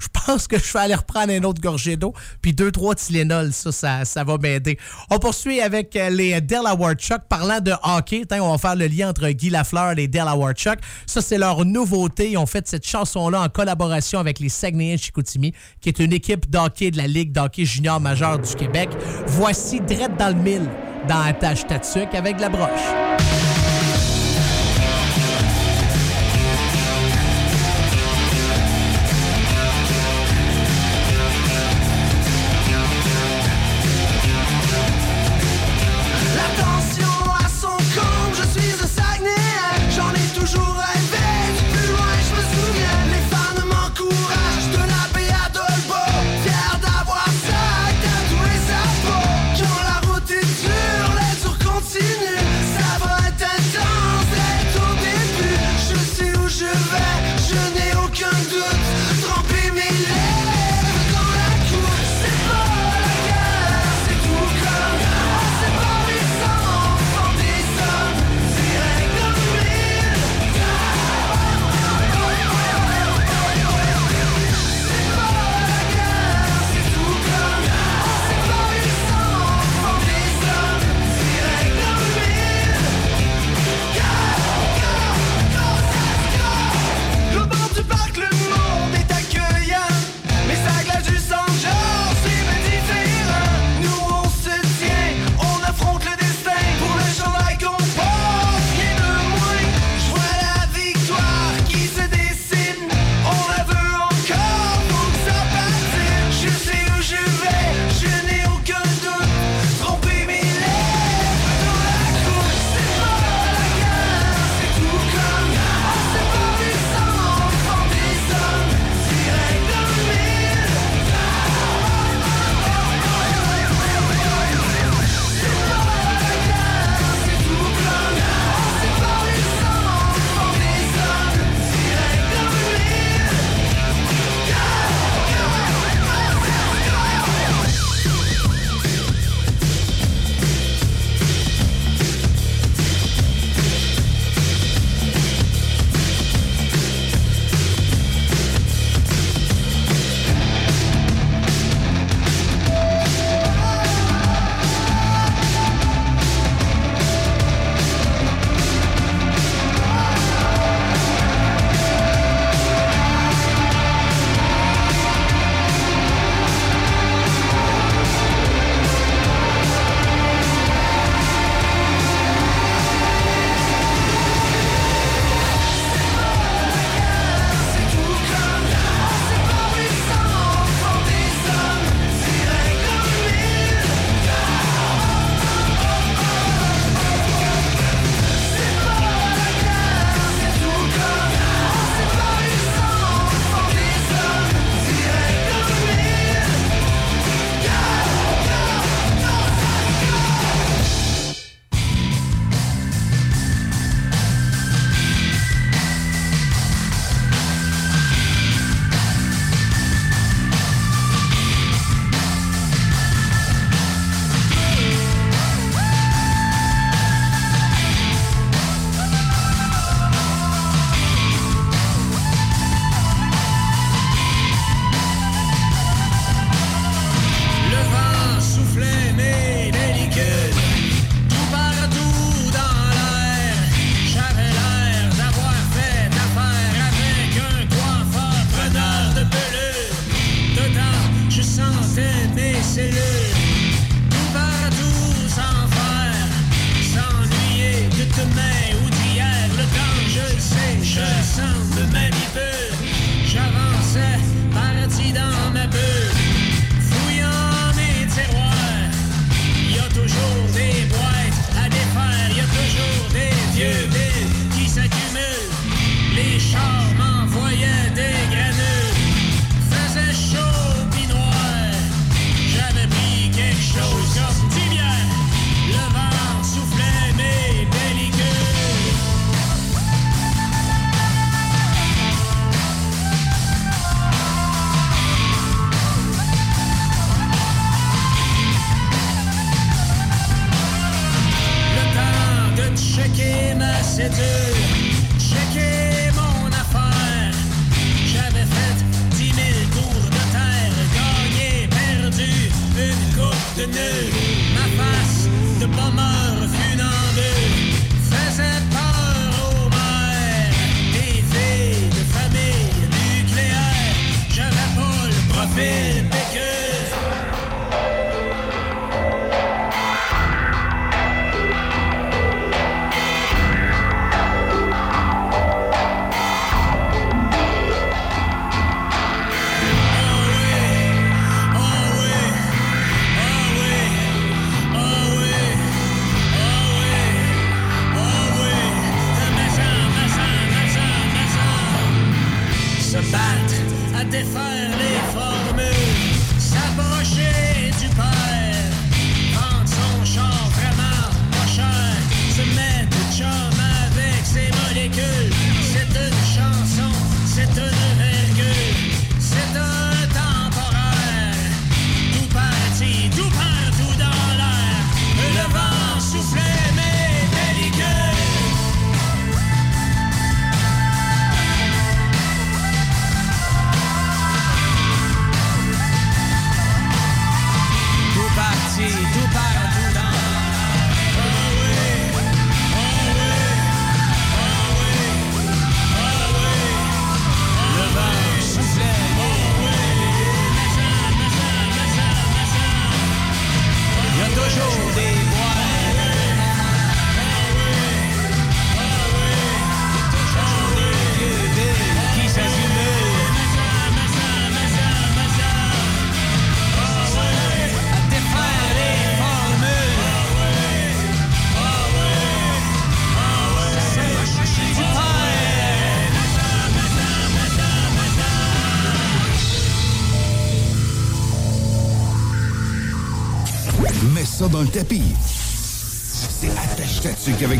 Je pense que je vais aller reprendre un autre gorgée d'eau, puis deux, trois Tylenol, ça, ça, ça va m'aider. On poursuit avec euh, les Delaware Chuck. Parlant de hockey, on va faire le lien entre Guy Lafleur et les Delaware Chuck. Ça, c'est leur nouveauté. Ils ont fait cette chanson-là en collaboration avec les Saguenayens Chicoutimi, qui est une équipe d'hockey de la Ligue d'hockey junior majeur du Québec. Voici Drette dans le mille dans Attache avec la broche.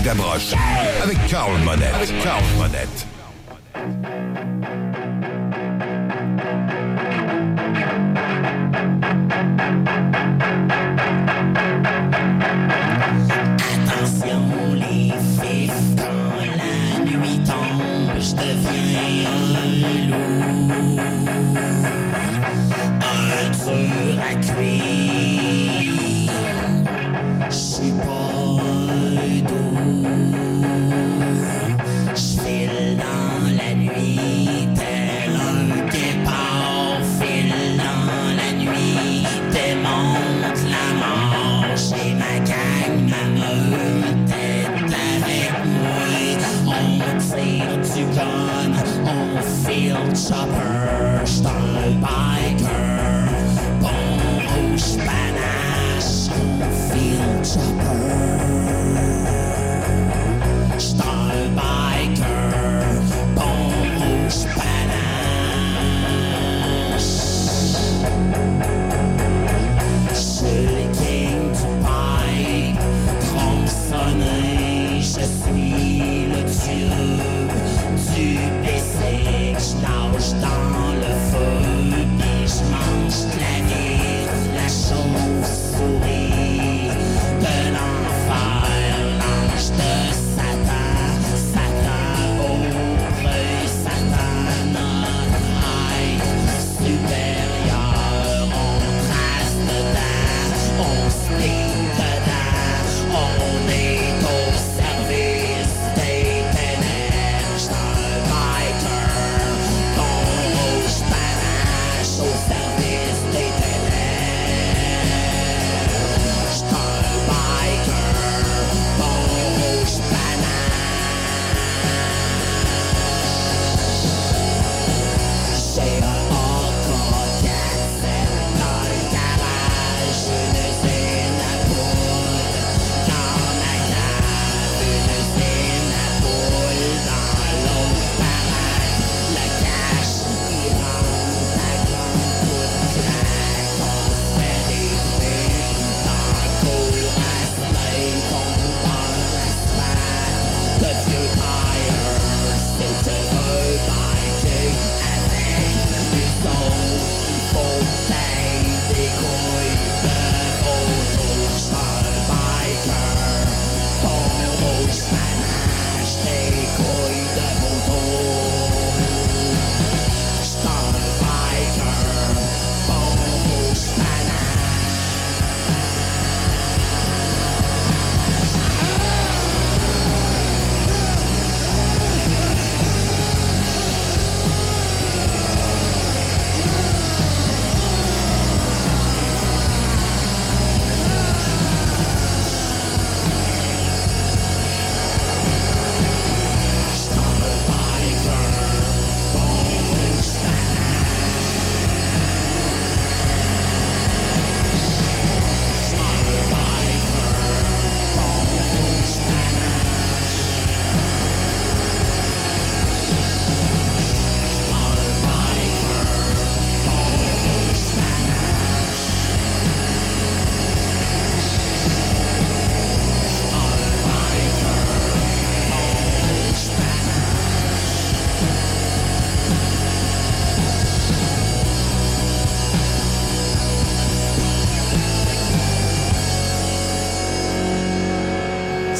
Ta tuque avec la broche. Avec Carl Monette. Avec Carl Monette.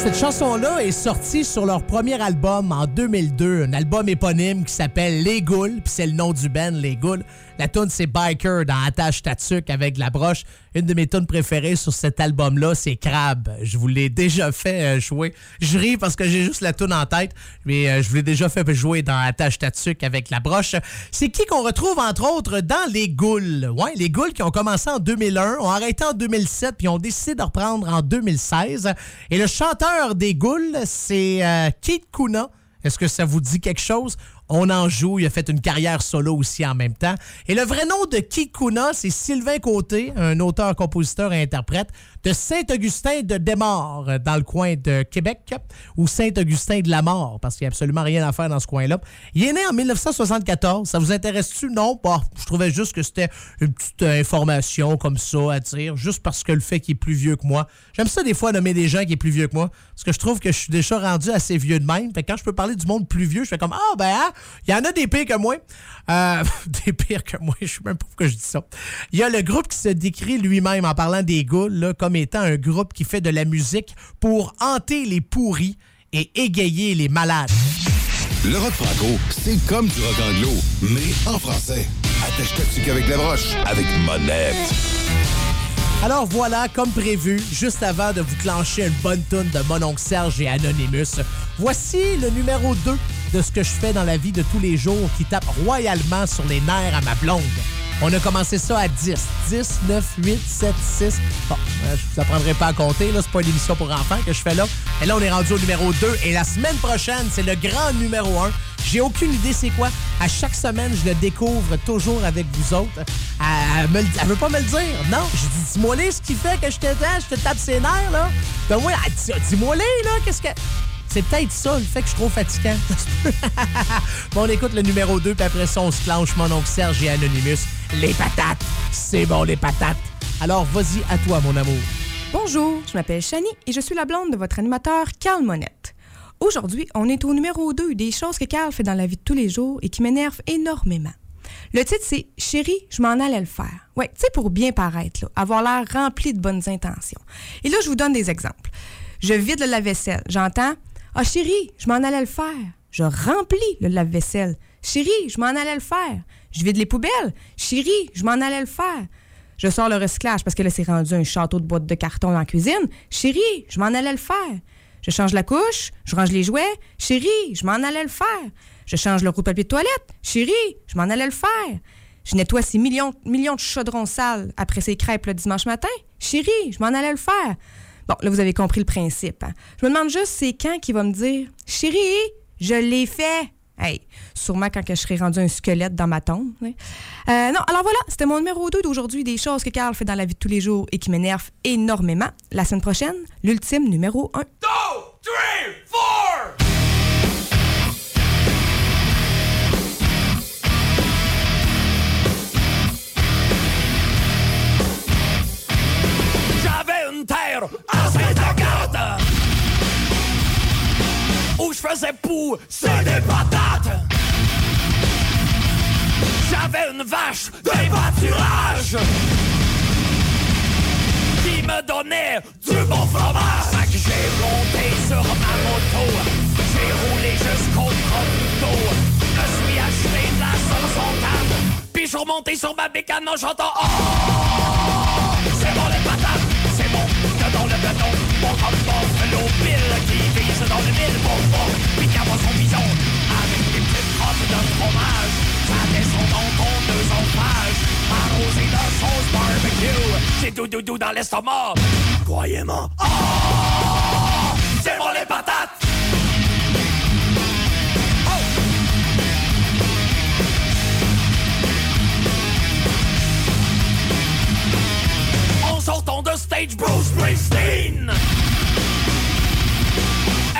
Cette chanson-là est sortie sur leur premier album en 2002, un album éponyme qui s'appelle Les Goules, puis c'est le nom du band, Les Goules. La tune c'est Biker dans Attache Tatuc avec la broche. Une de mes tunes préférées sur cet album-là, c'est Crab. Je vous l'ai déjà fait euh, jouer. Je ris parce que j'ai juste la tune en tête, mais euh, je vous l'ai déjà fait jouer dans Attache Tatuc avec la broche. C'est qui qu'on retrouve entre autres dans Les Goules? Ouais, Les Goules qui ont commencé en 2001, ont arrêté en 2007, puis ont décidé de reprendre en 2016. Et le chanteur des Goules, c'est euh, Keith Kuna. Est-ce que ça vous dit quelque chose? On en joue. Il a fait une carrière solo aussi en même temps. Et le vrai nom de Kikuna, c'est Sylvain Côté, un auteur, compositeur et interprète de Saint-Augustin de Desmaures, dans le coin de Québec, ou Saint-Augustin de la Mort, parce qu'il n'y a absolument rien à faire dans ce coin-là. Il est né en 1974. Ça vous intéresse-tu? Non? Bah, je trouvais juste que c'était une petite euh, information comme ça à dire, juste parce que le fait qu'il est plus vieux que moi. J'aime ça des fois nommer des gens qui sont plus vieux que moi, parce que je trouve que je suis déjà rendu assez vieux de même. Fait que quand je peux parler du monde plus vieux, je fais comme Ah, ben, hein, il y en a des pires que moi. Euh, des pires que moi, je sais même pas pourquoi je dis ça. Il y a le groupe qui se décrit lui-même en parlant des Goules là, comme étant un groupe qui fait de la musique pour hanter les pourris et égayer les malades. Le rock franco, c'est comme du rock anglo, mais en français. Attache ta avec la broche, avec Monette. Alors voilà, comme prévu, juste avant de vous clencher une bonne tonne de Mon oncle Serge et Anonymous, voici le numéro 2 de ce que je fais dans la vie de tous les jours qui tape royalement sur les nerfs à ma blonde. On a commencé ça à 10. 10, 9, 8, 7, 6. Bon, euh, je vous apprendrai pas à compter, là, c'est pas une émission pour enfants que je fais là. Et là, on est rendu au numéro 2. Et la semaine prochaine, c'est le grand numéro 1. J'ai aucune idée c'est quoi. À chaque semaine, je le découvre toujours avec vous autres. Elle, me veut pas me le dire. Non, je dis, dis-moi ce qui fait que je te je te tape ses nerfs, là. Ben moi, elle dit, dis-moi là, qu'est-ce que... C'est peut-être ça, le fait que je suis trop fatigant. bon, on écoute le numéro 2, puis après ça, on se clenche mon oncle Serge et Anonymous. Les patates! C'est bon, les patates! Alors, vas-y, à toi, mon amour. Bonjour, je m'appelle Shani et je suis la blonde de votre animateur Carl Monette. Aujourd'hui, on est au numéro 2 des choses que Carl fait dans la vie de tous les jours et qui m'énervent énormément. Le titre, c'est Chérie, je m'en allais le faire. Ouais, tu sais, pour bien paraître, là, avoir l'air rempli de bonnes intentions. Et là, je vous donne des exemples. Je vide le lave-vaisselle. J'entends Ah, chérie, je m'en allais le faire. Je remplis le lave-vaisselle. Chérie, je m'en allais le faire. Je vide les poubelles. Chérie, je m'en allais le faire. Je sors le recyclage parce que là, c'est rendu un château de boîtes de carton dans la cuisine. Chérie, je m'en allais le faire. Je change la couche, je range les jouets. Chérie, je m'en allais le faire. Je change le de papier de toilette. Chérie, je m'en allais le faire. Je nettoie ces millions, millions de chaudrons sales après ces crêpes le dimanche matin. Chérie, je m'en allais le faire. Bon, là, vous avez compris le principe. Hein. Je me demande juste, c'est quand qu'il va me dire Chérie, je l'ai fait. Hey, sûrement quand que je serai rendu un squelette dans ma tombe. Euh, non, alors voilà, c'était mon numéro 2 d'aujourd'hui, des choses que Carl fait dans la vie de tous les jours et qui m'énervent énormément. La semaine prochaine, l'ultime numéro 1. 2, 3, 4! guerre Où je faisais pousser des patates. J'avais une vache de pâturage Qui me donnait du bon fromage. J'ai monté sur ma moto. J'ai roulé jusqu'au tronc Je suis acheté de la sauce en table. Puis je remonté sur ma bécane en chantant oh! Barbecue. C'est tout doudou dans l'estomac. Croyez-moi. Oh, c'est bon les patates! En sortant de stage Bruce Springsteen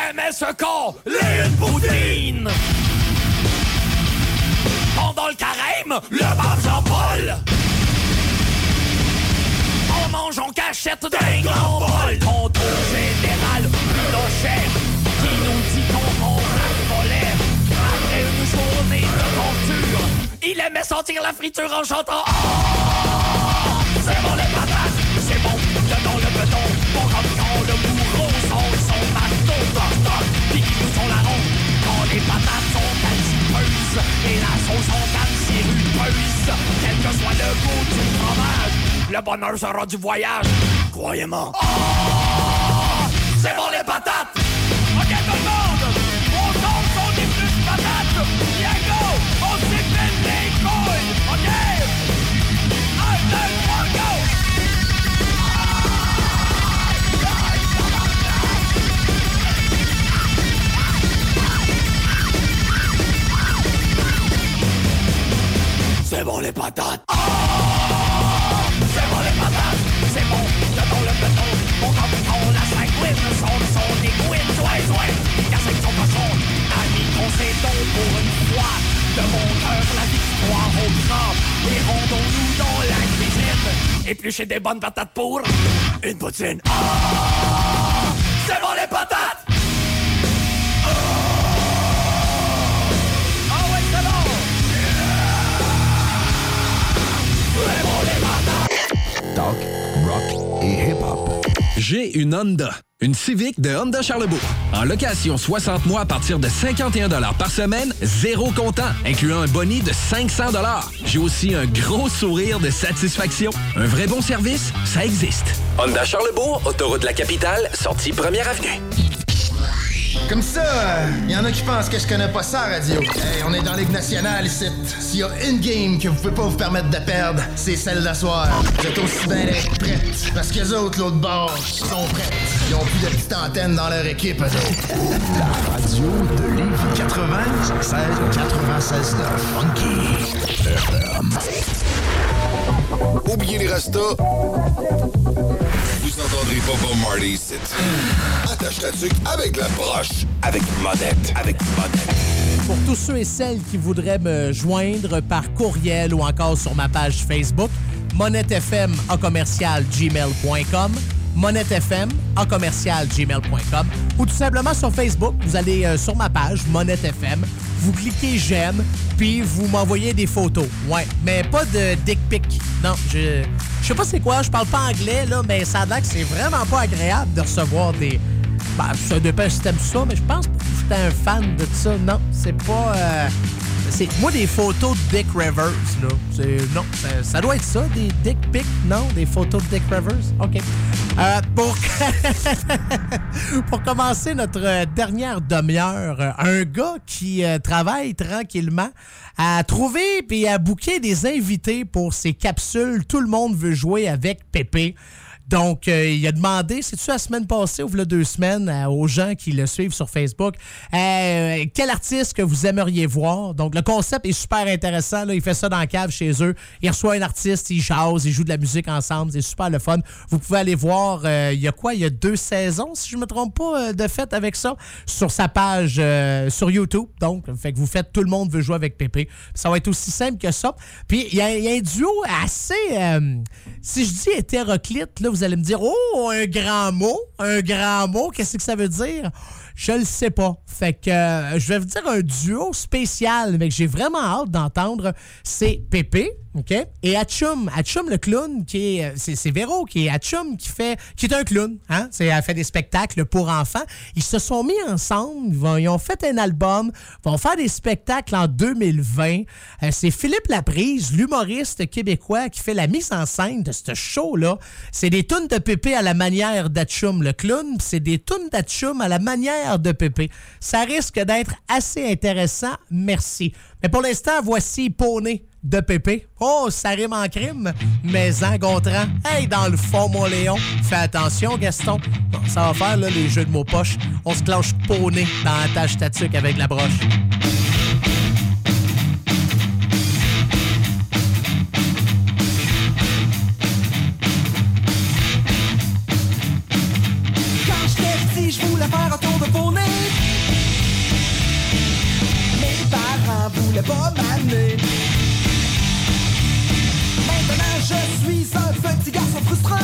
Aimait ce corps, les une poutine Pendant le carême, le pape Jean-Paul mange en cachette d'un grand bol. Contrôle général, le chef qui nous dit qu'on en volait. Après une journée de torture, il aimait sentir la friture en chantant oh, C'est bon les patates, c'est bon, dedans le béton. Bon comme quand le bourreau sort son marteau, toc toc, puis qui nous sont la ronde. Quand les patates sont calcipeuses et la sauce en calcirupeuse, quel que soit le goût du fromage bonheur sera du voyage, croyez-moi. C'est bon les patates! Ok tout le monde! On tombe sur des plus patates! Yeah go! On s'épile les couilles! Ok! Un, deux, trois, go! C'est bon les patates! C'est pour une fois! De mon cœur, la victoire au grand! Et rendons-nous dans la cuisine! Éplucher des bonnes patates pour une poutine! Ah! C'est bon les patates! J'ai une Honda. Une Civic de Honda Charlebourg. En location 60 mois à partir de 51 par semaine, zéro comptant, incluant un boni de 500 J'ai aussi un gros sourire de satisfaction. Un vrai bon service, ça existe. Honda Charlebourg, autoroute de la capitale, sortie première avenue. Comme ça, il y en a qui pensent que je connais pas ça, radio. Hey, on est dans Ligue nationale ici. S'il y a une game que vous pouvez pas vous permettre de perdre, c'est celle d'asseoir. Vous êtes aussi bien d'être prêtes. Parce que les autres, l'autre bord, sont prêtes. Ils ont plus de petites antennes dans leur équipe, eux autres. La radio de Lévis 96 96 Funky FM. Oubliez les restos. Ici. Attache ta tuque avec la broche. Avec monette. Avec monette. Pour tous ceux et celles qui voudraient me joindre par courriel ou encore sur ma page Facebook, monettefm à commercial gmail.com monettefm à commercial gmail.com ou tout simplement sur Facebook, vous allez euh, sur ma page monettefm, vous cliquez j'aime, puis vous m'envoyez des photos. Ouais, mais pas de dick pic. Non, je je sais pas c'est quoi, je parle pas anglais là, mais ça a que c'est vraiment pas agréable de recevoir des ben, ça dépend si t'aimes ça, mais je pense que j'étais un fan de ça. Non, c'est pas. euh, c'est moi des photos de Dick Rivers là. C'est non, ça, doit être ça, des Dick pics, non, des photos de Dick Rivers? Ok. Euh, pour pour commencer notre euh, dernière demi-heure, euh, un gars qui travaille tranquillement à trouver puis à booker des invités pour ses capsules. Tout le monde veut jouer avec Pépé. Donc, euh, il a demandé, c'est-tu la semaine passée ou a deux semaines, euh, aux gens qui le suivent sur Facebook, euh, quel artiste que vous aimeriez voir? Donc, le concept est super intéressant. Là. Il fait ça dans la cave chez eux. Il reçoit un artiste, il jase, il joue de la musique ensemble. C'est super le fun. Vous pouvez aller voir, il y a quoi? Il y a deux saisons, si je me trompe pas, de fait avec ça, sur sa page sur YouTube. Donc, fait que vous faites Tout le monde veut jouer avec Pépé. Ça va être aussi simple que ça. Puis, il y, y a un duo assez... si je dis hétéroclite, là, vous allez me dire, oh, un grand mot, un grand mot, qu'est-ce que ça veut dire? Je le sais pas. Fait que euh, je vais vous dire un duo spécial, mais que j'ai vraiment hâte d'entendre. C'est Pépé, OK? Et Hatchum. Hatchum, le clown, qui est. euh, C'est Véro qui est Hatchum, qui fait. qui est un clown. Hein? C'est- Elle fait des spectacles pour enfants. Ils se sont mis ensemble. Ils, vont- ils ont fait un album. vont faire des spectacles en 2020. Euh, C'est Philippe Laprise, l'humoriste québécois, qui fait la mise en scène de ce show-là. C'est des tunes de Pépé à la manière d'Hatchum, le clown. C'est des tunes d'Hatchum à la manière de Pépé. Ça risque d'être assez intéressant. Merci. Mais pour l'instant, voici Poney de Pépé. Oh, ça rime en crime, mais en Gontran. Hey, dans le fond, mon Léon, fais attention, Gaston. Bon, ça va faire, là, les jeux de mots poches. On se clenche Poney dans la tâche statique avec la broche. Faire un je suis un petit garçon frustré.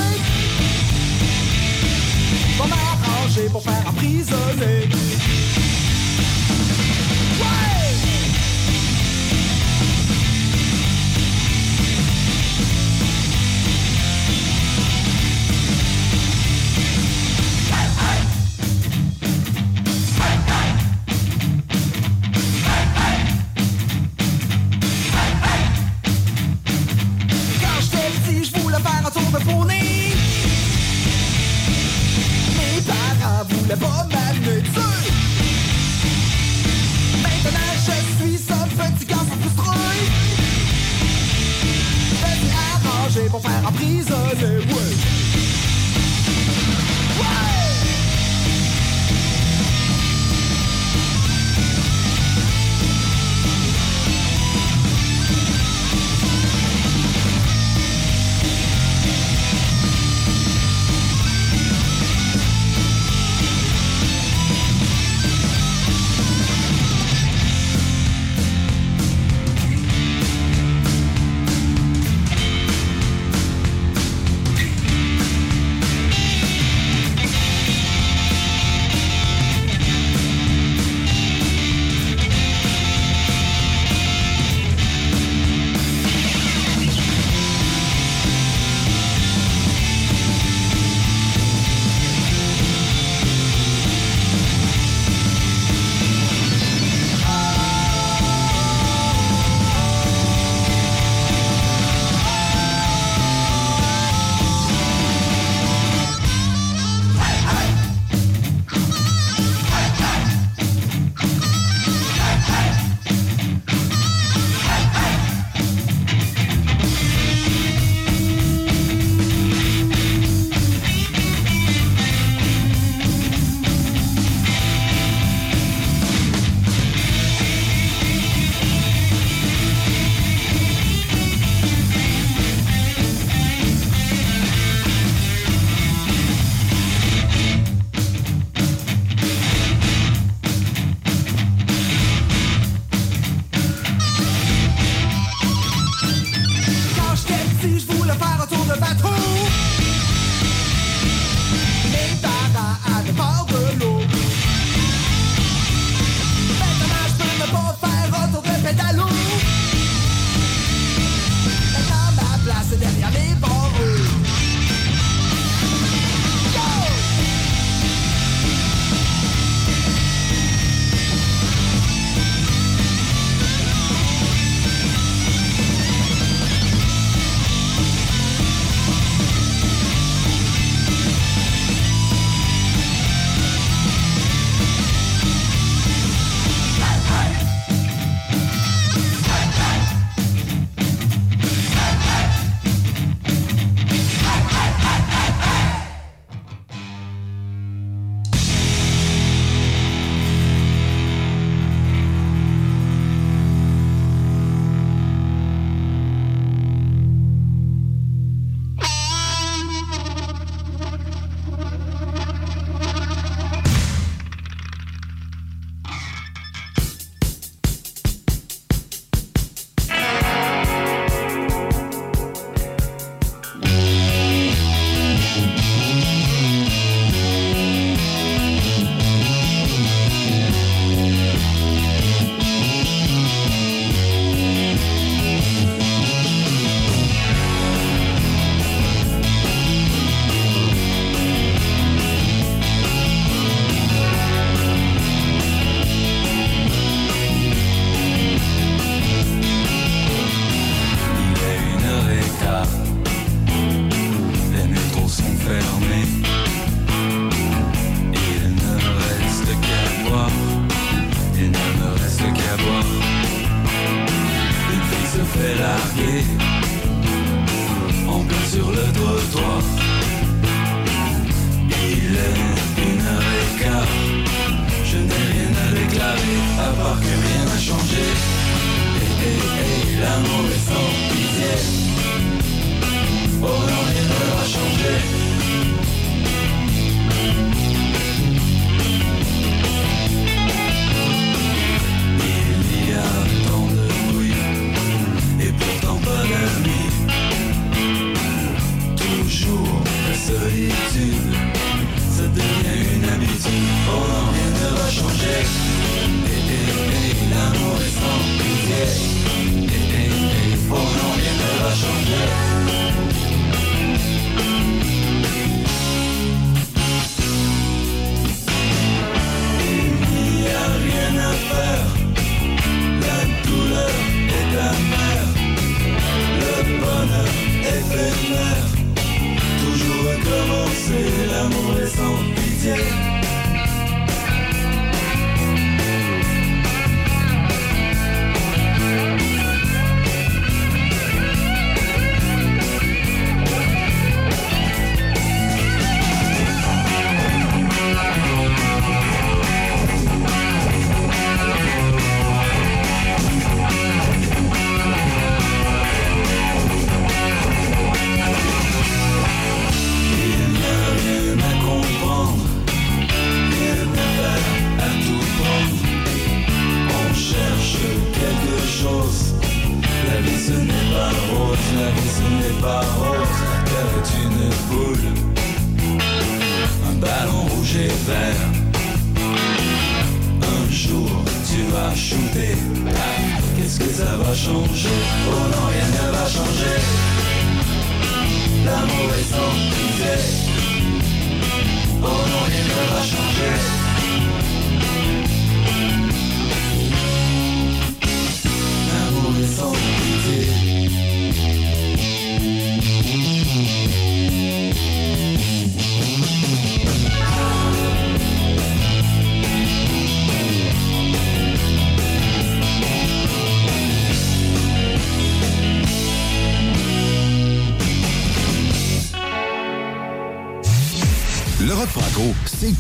Va m'arranger pour faire emprisonner. voulait faire un tour de fournée. Mes parents voulaient pas m'amener dessus. Maintenant je suis seul petit garçon frustré. Je me suis arrangé pour faire emprisonner.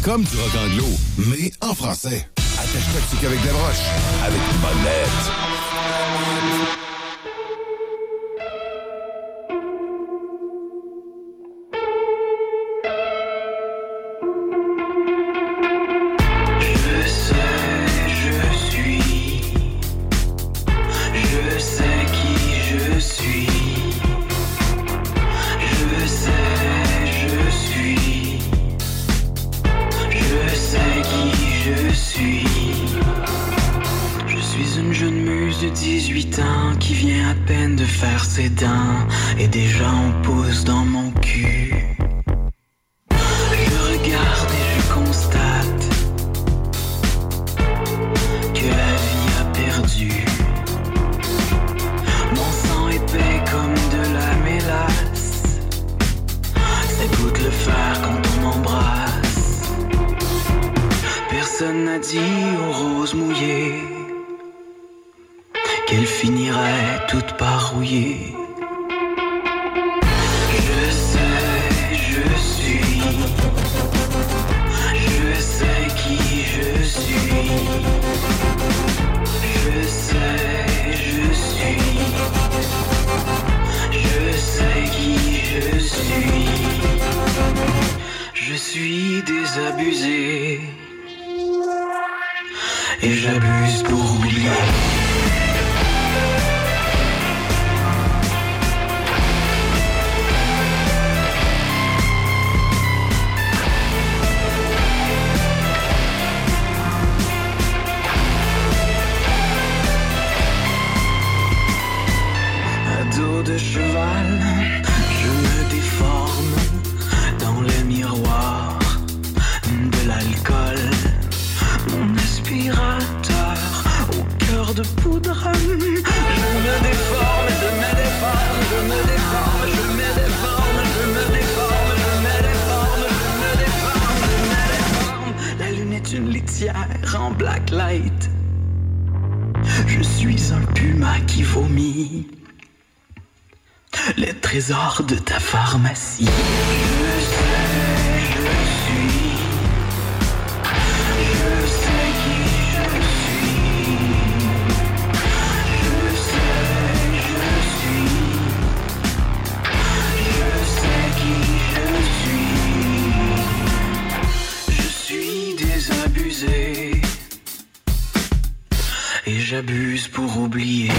Comme du rock anglo, mais en français. Attache-toi dessus qu'avec la broche, avec une bonne. Personne n'a dit aux roses mouillées qu'elle finirait toute parouillée. Je sais, je suis. Je sais qui je suis. Je sais, je suis. Je sais qui je suis. Je suis désabusé. Et j'abuse pour oublier. Poudre. Je me déforme, je me déforme, je me déforme, je me déforme, je me déforme, je me déforme, je me déforme, je me déforme. La lune est une litière en black light. Je suis un puma qui vomit les trésors de ta pharmacie. Je j'abuse pour oublier.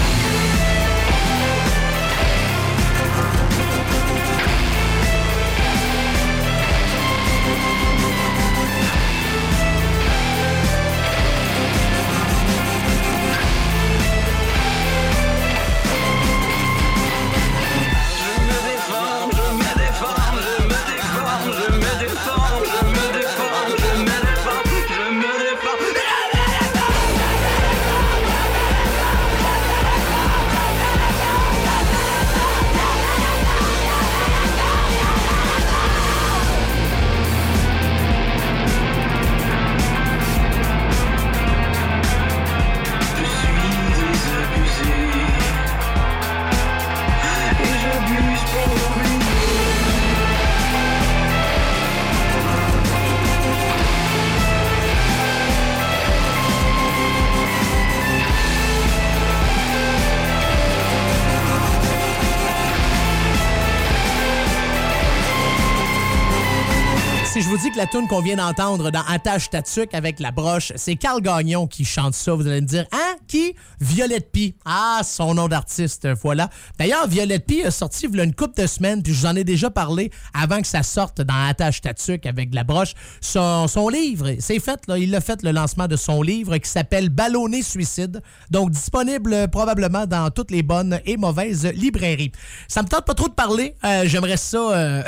Tune qu'on vient d'entendre dans Attache ta tuque avec la broche, c'est Carl Gagnon qui chante ça, vous allez me dire, hein? Qui? Violette P. Ah, son nom d'artiste, voilà. D'ailleurs, Violette P a sorti il y a une couple de semaines, puis je vous en ai déjà parlé avant que ça sorte dans Attache Tatuc avec la broche. Son, livre, c'est fait, là, il a fait le lancement de son livre qui s'appelle Ballonné Suicide. Donc, disponible euh, probablement dans toutes les bonnes et mauvaises librairies. Ça me tente pas trop de parler. Euh, J'aimerais ça, euh,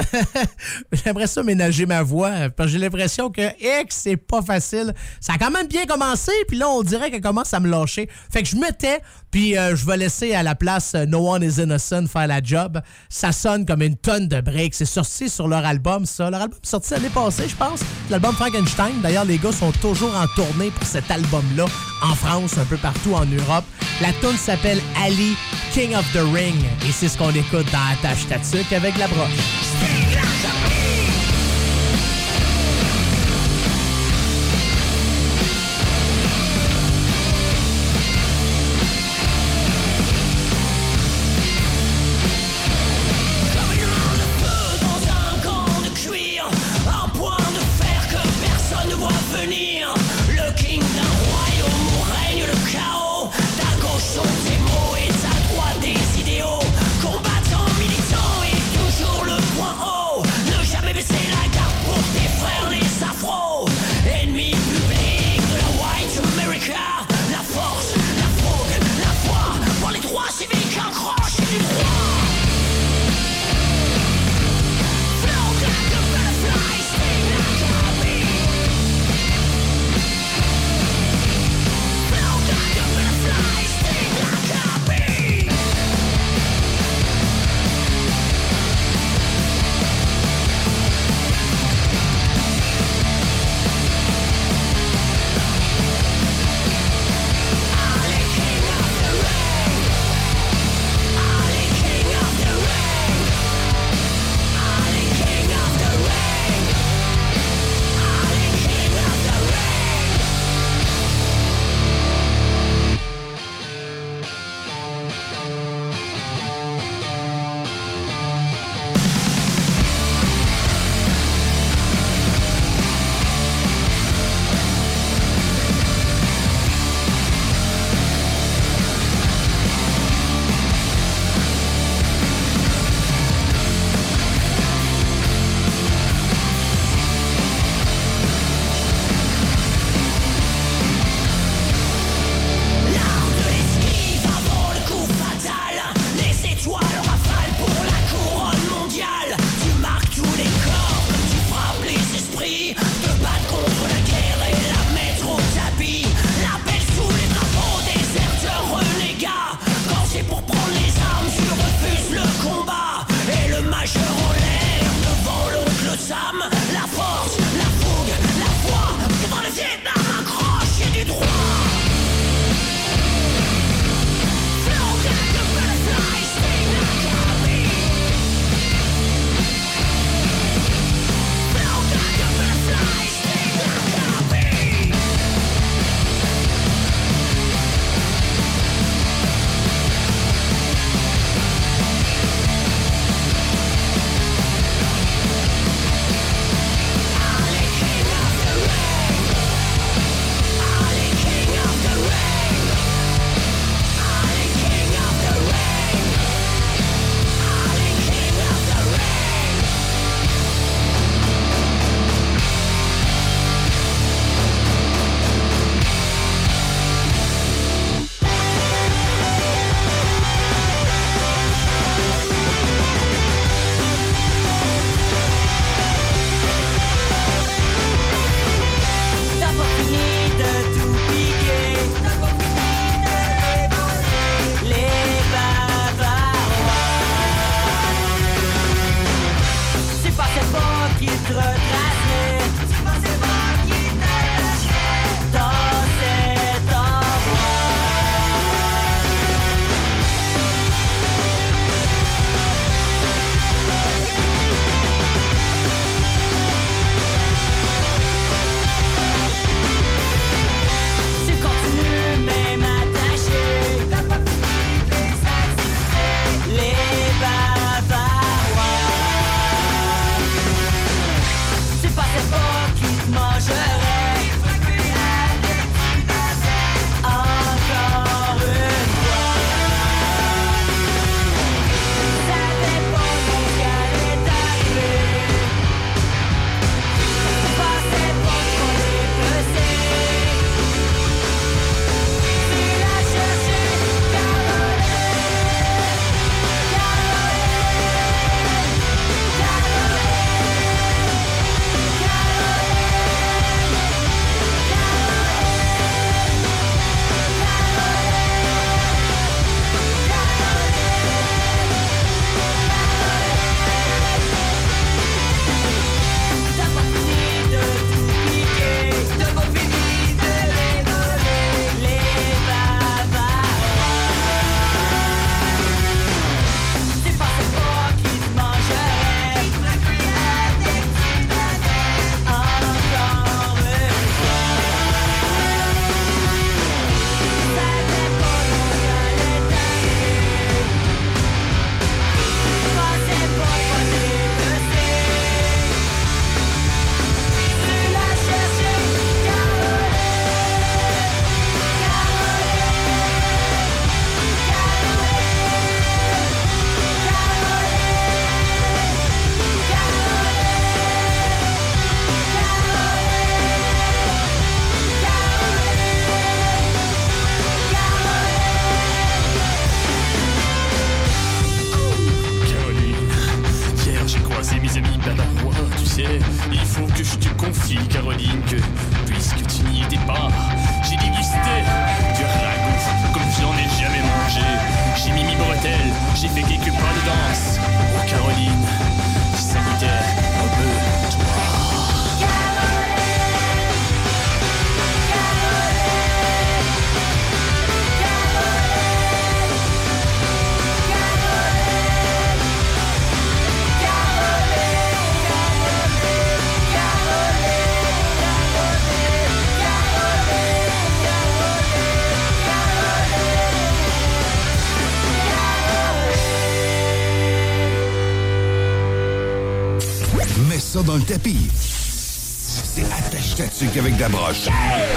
j'aimerais ça ménager ma voix, euh, parce que j'ai l'impression que X, c'est pas facile. Ça a quand même bien commencé, puis là, on dirait qu'elle commence à me lâcher. Fait que je me tais, puis euh, je vais laisser à la place euh, No One Is Innocent faire la job. Ça sonne comme une tonne de breaks. C'est sorti sur leur album, ça. Leur album est sorti l'année passée, je pense. L'album Frankenstein. D'ailleurs, les gars sont toujours en tournée pour cet album-là, en France, un peu partout en Europe. La tune s'appelle Ali, King of the Ring. Et c'est ce qu'on écoute dans Attache Tatuc avec la broche.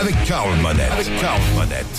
Avec Carl Monette. Avec Carl Monette.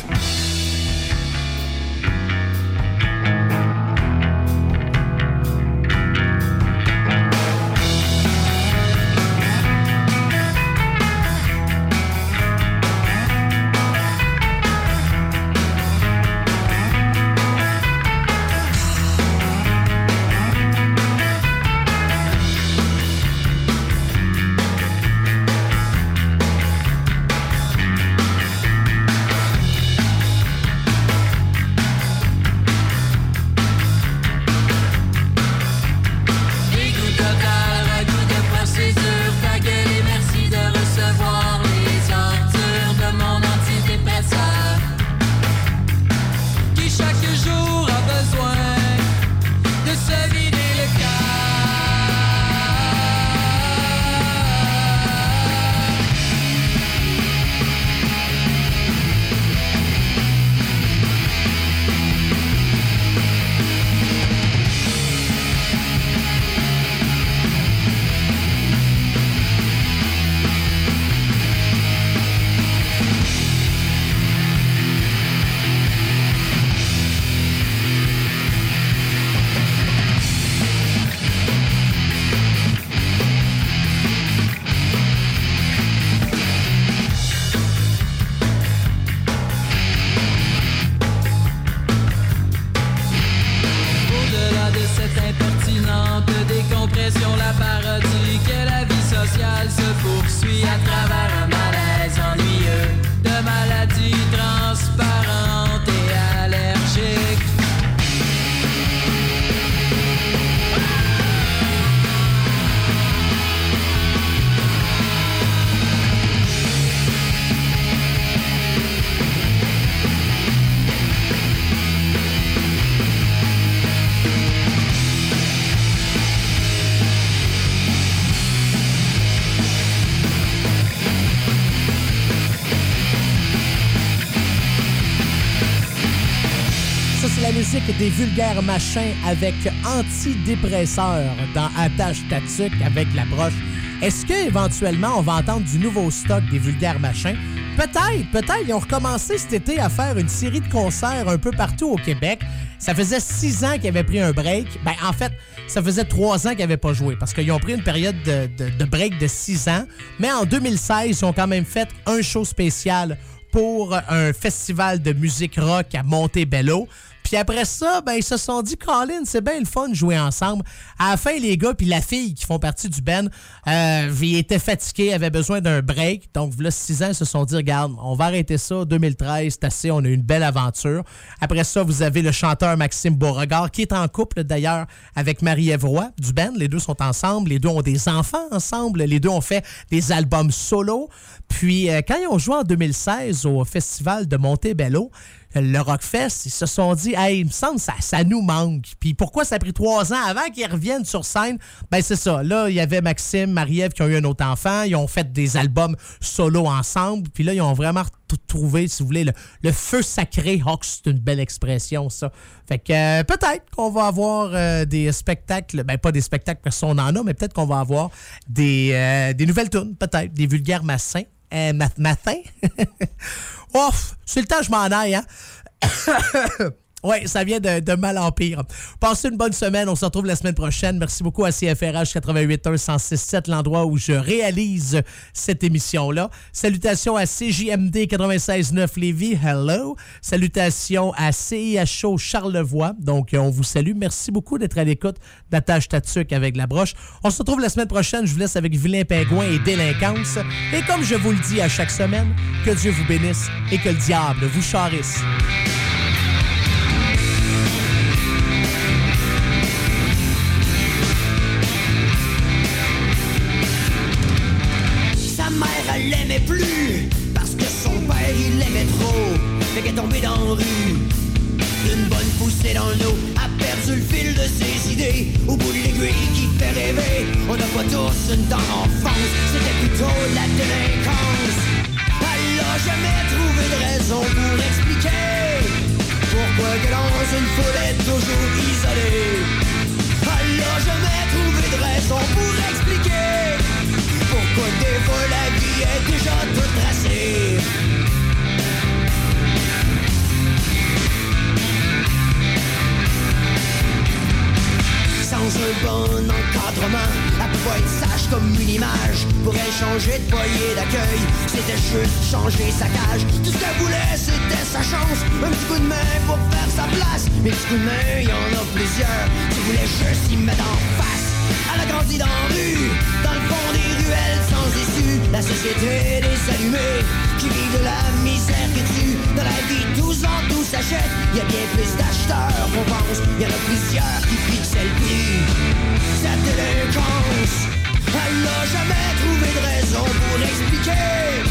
Vulgaires machins avec antidépresseur dans Attache Tatuc avec la broche. Est-ce que éventuellement on va entendre du nouveau stock des vulgaires machins? Peut-être, peut-être. Ils ont recommencé cet été à faire une série de concerts un peu partout au Québec. Ça faisait six ans qu'ils avaient pris un break. Ben, en fait, ça faisait trois ans qu'ils n'avaient pas joué parce qu'ils ont pris une période de, de- de break de six ans. Mais en 2016, ils ont quand même fait un show spécial pour un festival de musique rock à Montebello. Puis après ça, ben, ils se sont dit, Colin, c'est bien le fun de jouer ensemble. À la fin, les gars puis la fille qui font partie du band, euh, ils étaient fatigués, avaient besoin d'un break. Donc, là, six ans, se sont dit, regarde, on va arrêter ça. 2013, c'est assez, on a eu une belle aventure. Après ça, vous avez le chanteur Maxime Beauregard, qui est en couple d'ailleurs avec Marie-Ève du band. Les deux sont ensemble. Les deux ont des enfants ensemble. Les deux ont fait des albums solo. Puis, euh, quand ils ont joué en 2016 au festival de Montebello, le Rockfest, ils se sont dit, hey, il me semble ça, ça nous manque. Puis pourquoi ça a pris trois ans avant qu'ils reviennent sur scène? Ben, c'est ça. Là, il y avait Maxime, Marie-Ève qui ont eu un autre enfant. Ils ont fait des albums solo ensemble. Puis là, ils ont vraiment trouvé, si vous voulez, le, feu sacré. Hawks, c'est une belle expression, ça. Fait que euh, peut-être qu'on va avoir euh, des spectacles, ben pas des spectacles parce qu'on en a, mais peut-être qu'on va avoir des, euh, nouvelles tunes, peut-être, des vulgaires massins. Euh, Ouf, c'est le temps, je m'en aille, hein? Oui, ça vient de, mal en pire. Passez une bonne semaine. On se retrouve la semaine prochaine. Merci beaucoup à CFRH 881 1067, l'endroit où je réalise cette émission-là. Salutations à CJMD 96.9 Lévis. Hello. Salutations à CIHO Charlevoix. Donc, on vous salue. Merci beaucoup d'être à l'écoute d'Attache Tatuc avec la broche. On se retrouve la semaine prochaine. Je vous laisse avec Vilain Pingouin et Délinquance. Et comme je vous le dis à chaque semaine, que Dieu vous bénisse et que le diable vous charisse. Dans le a perdu le fil de ses idées. Au bout de l'aiguille qui fait rêver, on n'a pas tous une temps d'enfance, c'était plutôt la délinquance. Elle jamais trouvé de raison pour expliquer pourquoi que dans une foule est toujours isolée. Elle a jamais trouvé de raison pour expliquer pourquoi des fois la vie est déjà toute tracée. Un bon encadrement, elle pouvait être sage comme une image. Pourrait changer de foyer d'accueil C'était juste changer sa cage. Tout ce qu'elle voulait c'était sa chance. Un petit coup de main pour faire sa place. Mais petits coups de main, y en a plusieurs. Tu voulais juste y mettre en face Elle a grandi dans la rue Dans le fond des ruelles sans issue. La société des allumés Qui vit de la misère que tu Dans la vie tous en tout s'achète. Y a bien plus d'acheteurs qu'on pense. Y en a plusieurs qui fixent le prix Sa délinquance Elle n'a jamais trouvé de raison pour expliquer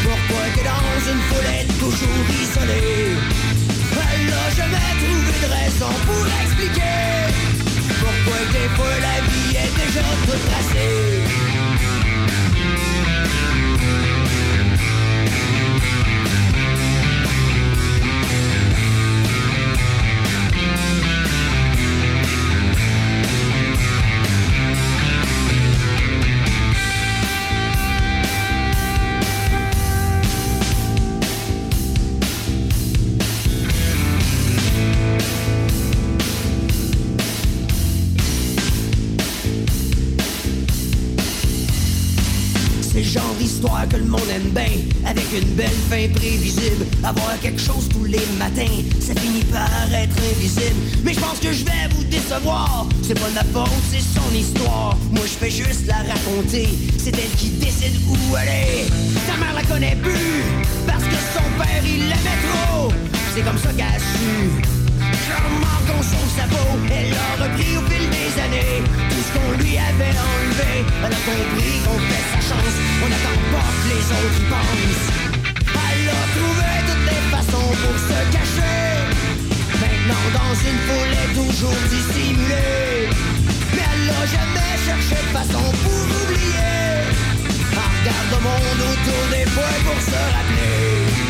Pourquoi que dans une foule est toujours isolée. Elle n'a jamais trouvé de raison pour expliquer Que des fois la vie est déjà toute tracée Avec une belle fin prévisible. Avoir quelque chose tous les matins Ça finit par être invisible. Mais je pense que je vais vous décevoir. C'est pas ma faute, c'est son histoire. Moi je fais juste la raconter. C'est elle qui décide où aller Ta mère la connaît plus Parce que son père il l'aimait trop. C'est comme ça qu'elle a su Comment qu'on sauve sa peau Elle l'a repris au fil des années. Tout ce qu'on lui avait enlevé Elle a compris qu'on fait sa chance. On n'attend pas que les autres y pensent. Elle a trouvé toutes les façons pour se cacher. Maintenant dans une foule est toujours dissimulée. Mais elle n'a jamais cherché de façon pour oublier. Regarde le monde autour des fois pour se rappeler